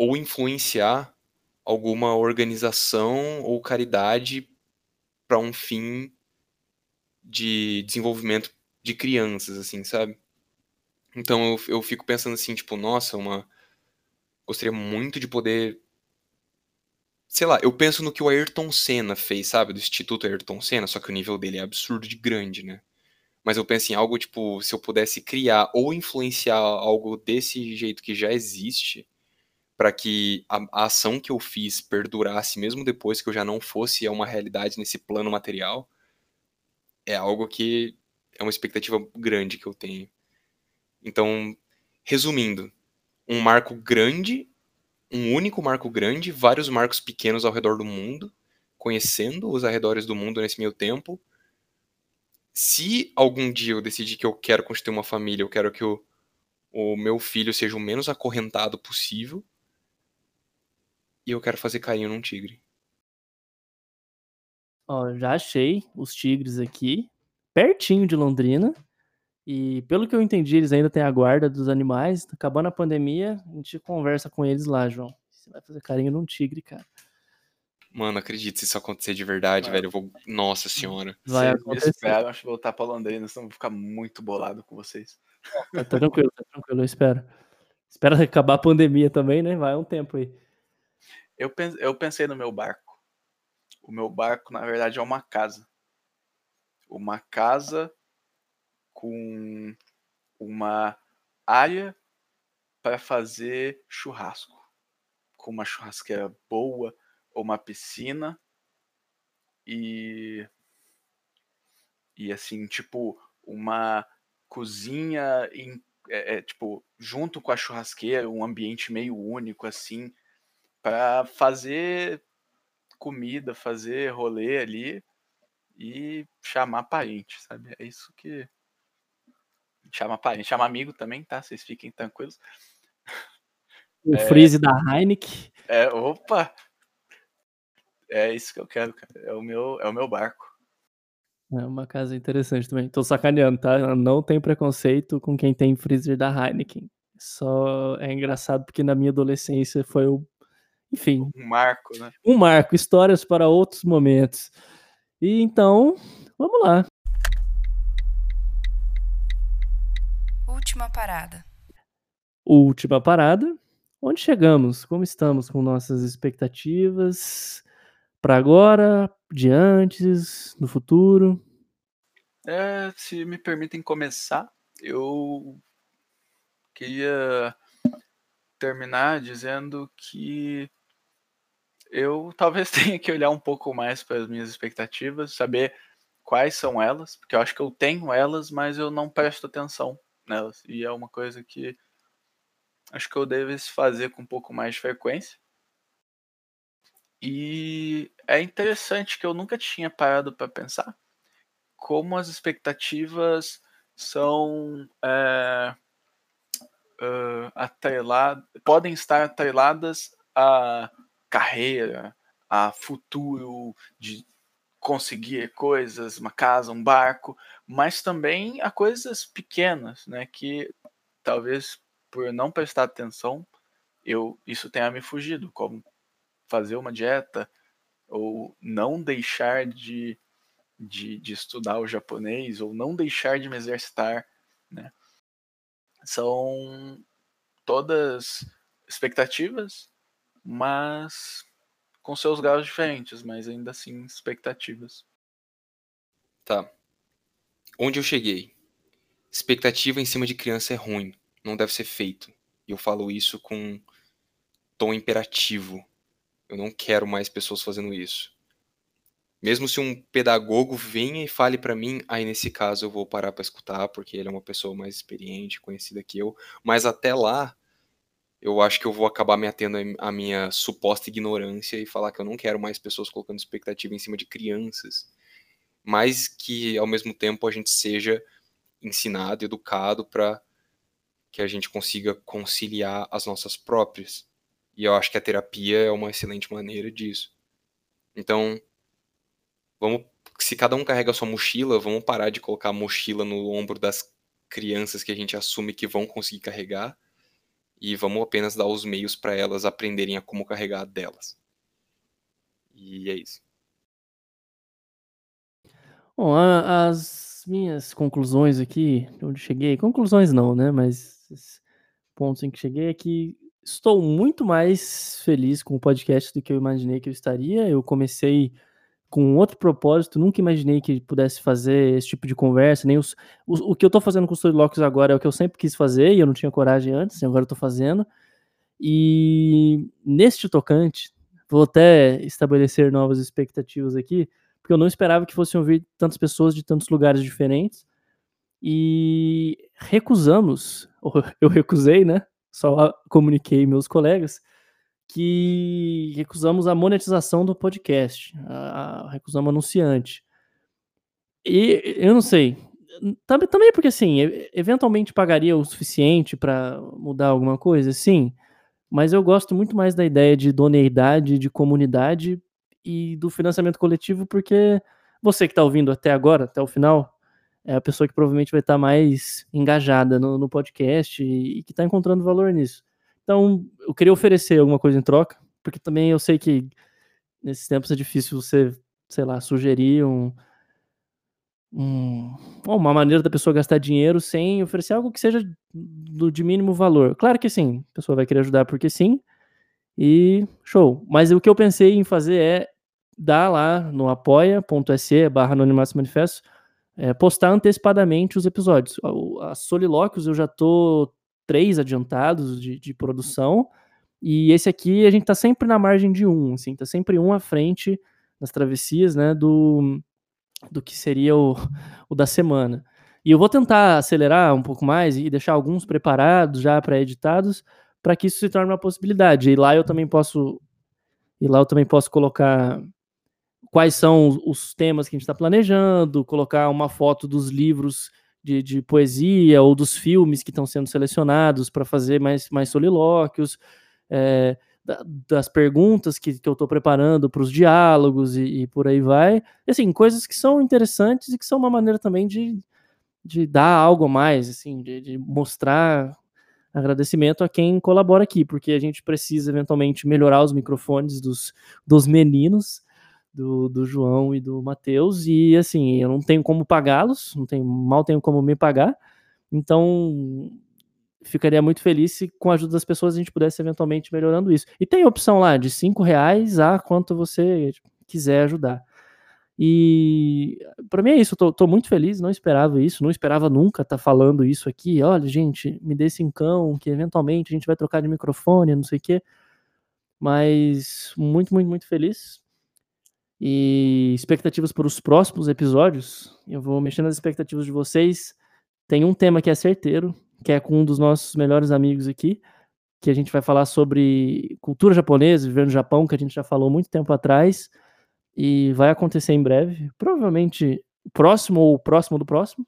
ou influenciar alguma organização ou caridade para um fim de desenvolvimento de crianças, assim, sabe? Então eu, eu fico pensando assim, tipo, nossa, uma. Gostaria muito de poder. Sei lá, eu penso no que o Ayrton Senna fez, sabe? Do Instituto Ayrton Senna, só que o nível dele é absurdo de grande, né? Mas eu penso em algo, tipo, se eu pudesse criar ou influenciar algo desse jeito que já existe, para que a, a ação que eu fiz perdurasse mesmo depois que eu já não fosse uma realidade nesse plano material, é algo que é uma expectativa grande que eu tenho. Então, resumindo, um marco grande, um único marco grande, vários marcos pequenos ao redor do mundo, conhecendo os arredores do mundo nesse meio tempo. Se algum dia eu decidir que eu quero constituir uma família, eu quero que o, o meu filho seja o menos acorrentado possível. E eu quero fazer carinho num tigre. Ó, já achei os tigres aqui, pertinho de Londrina. E pelo que eu entendi, eles ainda têm a guarda dos animais. Acabando a pandemia, a gente conversa com eles lá, João. Você vai fazer carinho num tigre, cara. Mano, acredito, se isso acontecer de verdade, Vai. velho, eu vou. Nossa senhora. Vai me acontecer. esperam, acho que voltar pra Londrina, senão eu vou ficar muito bolado com vocês. Tá tranquilo, tá tranquilo, eu espero. Espera acabar a pandemia também, né? Vai um tempo aí. Eu, eu pensei no meu barco. O meu barco, na verdade, é uma casa. Uma casa com uma área para fazer churrasco. Com uma churrasqueira boa, ou uma piscina. E. E assim, tipo, uma cozinha em, é, é, tipo, junto com a churrasqueira, um ambiente meio único, assim, para fazer comida, fazer rolê ali e chamar parente, sabe? É isso que. Chama parente, chama amigo também, tá? Vocês fiquem tranquilos. O freeze da Heineken. É, opa! É isso que eu quero, cara. É o meu, é o meu barco. É uma casa interessante também. Tô sacaneando, tá? Não tem preconceito com quem tem freezer da Heineken. Só é engraçado porque na minha adolescência foi o. Enfim, Um marco, né? um marco, histórias para outros momentos. E então, vamos lá. Última parada. Última parada. Onde chegamos? Como estamos com nossas expectativas para agora, de antes, no futuro? É, se me permitem começar, eu queria terminar dizendo que eu talvez <laughs> tenha que olhar um pouco mais para as minhas expectativas, saber quais são elas, porque eu acho que eu tenho elas, mas eu não presto atenção nelas. E é uma coisa que acho que eu devo fazer com um pouco mais de frequência. E é interessante que eu nunca tinha parado para pensar como as expectativas são é, uh, atreladas, podem estar atreladas a carreira, a futuro de conseguir coisas, uma casa, um barco, mas também a coisas pequenas, né, que talvez por não prestar atenção, eu isso tenha me fugido, como fazer uma dieta ou não deixar de, de, de estudar o japonês ou não deixar de me exercitar, né? São todas expectativas, mas com seus graus diferentes, mas ainda assim expectativas. Tá. Onde eu cheguei? Expectativa em cima de criança é ruim, não deve ser feito. E eu falo isso com tom imperativo. Eu não quero mais pessoas fazendo isso. Mesmo se um pedagogo venha e fale para mim, aí nesse caso eu vou parar para escutar, porque ele é uma pessoa mais experiente, conhecida que eu. Mas até lá, eu acho que eu vou acabar me atendo à minha suposta ignorância e falar que eu não quero mais pessoas colocando expectativa em cima de crianças. Mas que ao mesmo tempo a gente seja ensinado, educado para que a gente consiga conciliar as nossas próprias. E eu acho que a terapia é uma excelente maneira disso. Então, vamos, se cada um carrega a sua mochila, vamos parar de colocar a mochila no ombro das crianças que a gente assume que vão conseguir carregar e vamos apenas dar os meios para elas aprenderem a como carregar delas. E é isso. Bom, as minhas conclusões aqui, onde cheguei, conclusões não, né? Mas pontos em que cheguei é que estou muito mais feliz com o podcast do que eu imaginei que eu estaria. Eu comecei com outro propósito, nunca imaginei que pudesse fazer esse tipo de conversa, nem os, o, que eu tô fazendo com os Storylocks agora é o que eu sempre quis fazer e eu não tinha coragem antes, e agora eu tô fazendo. E neste tocante, vou até estabelecer novas expectativas aqui, porque eu não esperava que fossem ouvir tantas pessoas de tantos lugares diferentes. E recusamos, <laughs> eu recusei, né? Só comuniquei meus colegas que recusamos a monetização do podcast, a, a- recusamos anunciante. E eu não sei, também, também porque assim, eventualmente pagaria o suficiente para mudar alguma coisa, sim, mas eu gosto muito mais da ideia de idoneidade, de comunidade e do financiamento coletivo, porque você que está ouvindo até agora, até o final, é a pessoa que provavelmente vai estar mais engajada no, no podcast e, e que está encontrando valor nisso. Então, eu queria oferecer alguma coisa em troca, porque também eu sei que nesses tempos é difícil você, sei lá, sugerir um, um- uma maneira da pessoa gastar dinheiro sem oferecer algo que seja do, de mínimo valor. Claro que sim, a pessoa vai querer ajudar porque sim, e show. Mas o que eu pensei em fazer é dar lá no apoia.se barra anonimato manifesto, é, postar antecipadamente os episódios. O- As solilóquios eu já tô três adiantados de, de produção, e esse aqui a gente tá sempre na margem de um, assim, tá sempre um à frente nas travessias, né, do, do que seria o, o da semana. E eu vou tentar acelerar um pouco mais e deixar alguns preparados já pré-editados para que isso se torne uma possibilidade. E lá eu também posso e lá eu também posso colocar quais são os temas que a gente está planejando, colocar uma foto dos livros de, de poesia ou dos filmes que estão sendo selecionados para fazer mais, mais solilóquios, é, da, das perguntas que, que eu estou preparando para os diálogos e, e, por aí vai. E, assim, coisas que são interessantes e que são uma maneira também de, de dar algo a mais, assim, de, de mostrar agradecimento a quem colabora aqui, porque a gente precisa eventualmente melhorar os microfones dos, dos meninos, do, do João e do Matheus, e assim, eu não tenho como pagá-los, não tenho, mal tenho como me pagar, então ficaria muito feliz se com a ajuda das pessoas a gente pudesse eventualmente melhorando isso. E tem opção lá de cinco reais a quanto você quiser ajudar. E para mim é isso, tô, tô, muito feliz, não esperava isso, não esperava nunca estar tá falando isso aqui. Olha, gente, me dê cincão, que eventualmente a gente vai trocar de microfone, não sei o quê. Mas muito, muito, muito feliz. E expectativas para os próximos episódios. Eu vou mexer nas expectativas de vocês. Tem um tema que é certeiro, que é com um dos nossos melhores amigos aqui, que a gente vai falar sobre cultura japonesa, viver no Japão, que a gente já falou muito tempo atrás e vai acontecer em breve, provavelmente próximo ou próximo do próximo.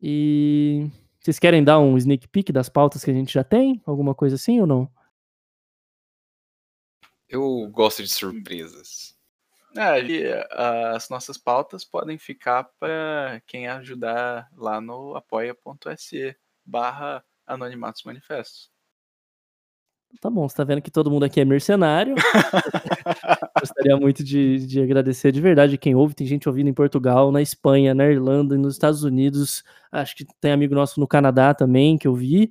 E vocês querem dar um sneak peek das pautas que a gente já tem? Alguma coisa assim ou não? Eu gosto de surpresas. É, e, as nossas pautas podem ficar para quem ajudar lá no apoia.se barra anonimatos manifestos. Tá bom, você tá vendo que todo mundo aqui é mercenário. <laughs> Gostaria muito de, de agradecer de verdade quem ouve. Tem gente ouvindo em Portugal, na Espanha, na Irlanda e nos Estados Unidos. Acho que tem amigo nosso no Canadá também que eu vi.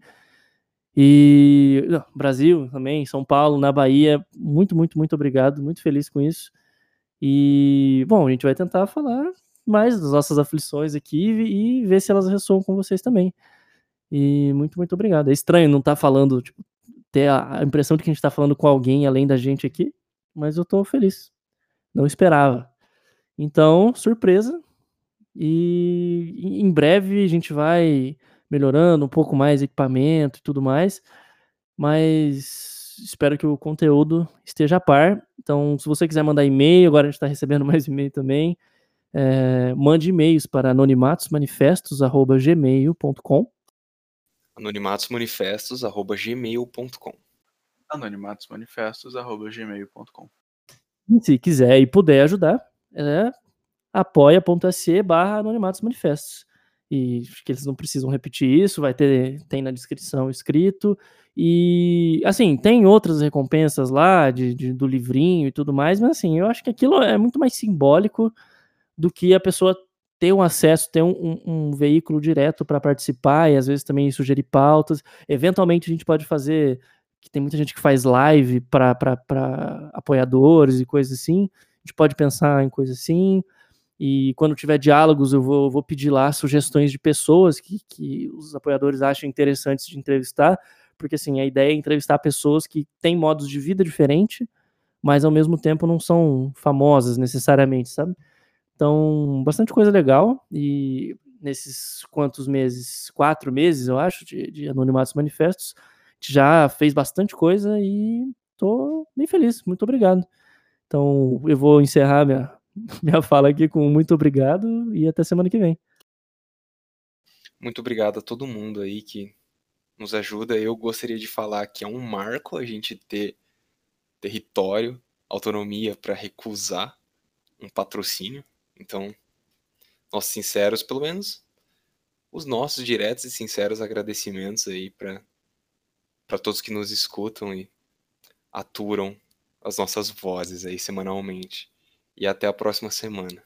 E Brasil também, São Paulo, na Bahia. Muito, muito, muito obrigado. Muito feliz com isso. E, bom, a gente vai tentar falar mais das nossas aflições aqui e ver se elas ressoam com vocês também. E muito, muito obrigado. É estranho não estar tá falando, tipo, ter a impressão de que a gente está falando com alguém além da gente aqui, mas eu estou feliz. Não esperava. Então, surpresa. E em breve a gente vai melhorando um pouco mais equipamento e tudo mais. Mas espero que o conteúdo esteja a par. Então, se você quiser mandar e-mail, agora a gente está recebendo <laughs> mais e-mail também. É, mande e-mails para anonimatosmanifestos.gmail.com anonimatosmanifestos.gmail.com anonimatosmanifestos.gmail.com Se quiser e puder ajudar, é apoia.se barra anonimatosmanifestos. E acho que eles não precisam repetir isso, vai ter, tem na descrição escrito. E, assim, tem outras recompensas lá, de, de, do livrinho e tudo mais, mas, assim, eu acho que aquilo é muito mais simbólico do que a pessoa ter um acesso, ter um, um, um veículo direto para participar e às vezes também sugerir pautas. Eventualmente a gente pode fazer, que tem muita gente que faz live para apoiadores e coisas assim. A gente pode pensar em coisas assim. E quando tiver diálogos, eu vou, vou pedir lá sugestões de pessoas que, que os apoiadores acham interessantes de entrevistar, porque assim, a ideia é entrevistar pessoas que têm modos de vida diferente, mas ao mesmo tempo não são famosas necessariamente, sabe? Então, bastante coisa legal. E nesses quantos meses? Quatro meses, eu acho, de, de Anonimatos Manifestos, já fez bastante coisa e tô bem feliz. Muito obrigado. Então, eu vou encerrar minha, <laughs> minha fala aqui com muito obrigado e até semana que vem. Muito obrigado a todo mundo aí que nos ajuda. Eu gostaria de falar que é um marco a gente ter território, autonomia para recusar um patrocínio. Então, nossos sinceros, pelo menos os nossos diretos e sinceros agradecimentos aí para para todos que nos escutam e aturam as nossas vozes aí semanalmente. E até a próxima semana.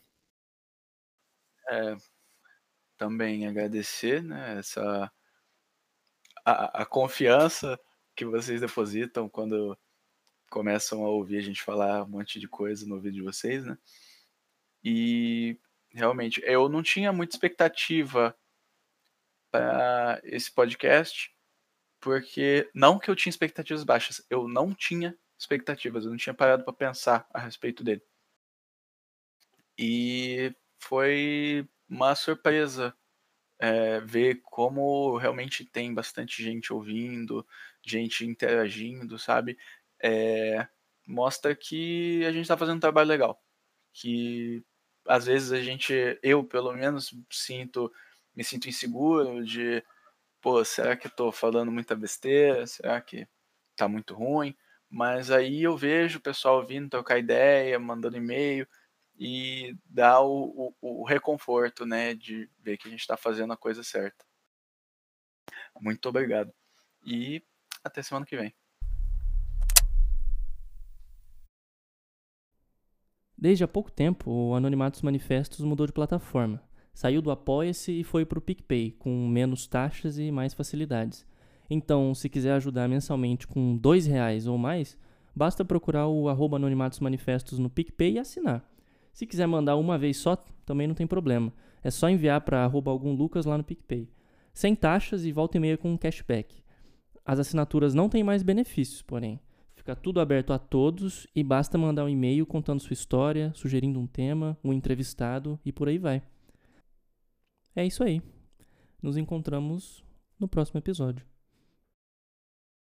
É, também agradecer né, essa a, a confiança que vocês depositam quando começam a ouvir a gente falar um monte de coisa no vídeo de vocês, né? E realmente, eu não tinha muita expectativa para esse podcast, porque não que eu tinha expectativas baixas, eu não tinha expectativas, eu não tinha parado para pensar a respeito dele. E foi uma surpresa é, ver como realmente tem bastante gente ouvindo, gente interagindo, sabe? É, mostra que a gente está fazendo um trabalho legal, que às vezes a gente, eu pelo menos sinto, me sinto inseguro de, pô, será que eu tô falando muita besteira? Será que tá muito ruim? Mas aí eu vejo o pessoal vindo trocar ideia, mandando e-mail e dá o, o, o reconforto, né, de ver que a gente está fazendo a coisa certa. Muito obrigado. E até semana que vem. Desde há pouco tempo, o Anonimatos Manifestos mudou de plataforma. Saiu do Apoia-se e foi para o PicPay, com menos taxas e mais facilidades. Então, se quiser ajudar mensalmente com R$ reais ou mais, basta procurar o arroba Anonimatos Manifestos no PicPay e assinar. Se quiser mandar uma vez só, também não tem problema. É só enviar para algum Lucas lá no PicPay. Sem taxas e volta e meia com um cashback. As assinaturas não têm mais benefícios, porém. Fica tudo aberto a todos e basta mandar um e-mail contando sua história, sugerindo um tema, um entrevistado e por aí vai. É isso aí. Nos encontramos no próximo episódio.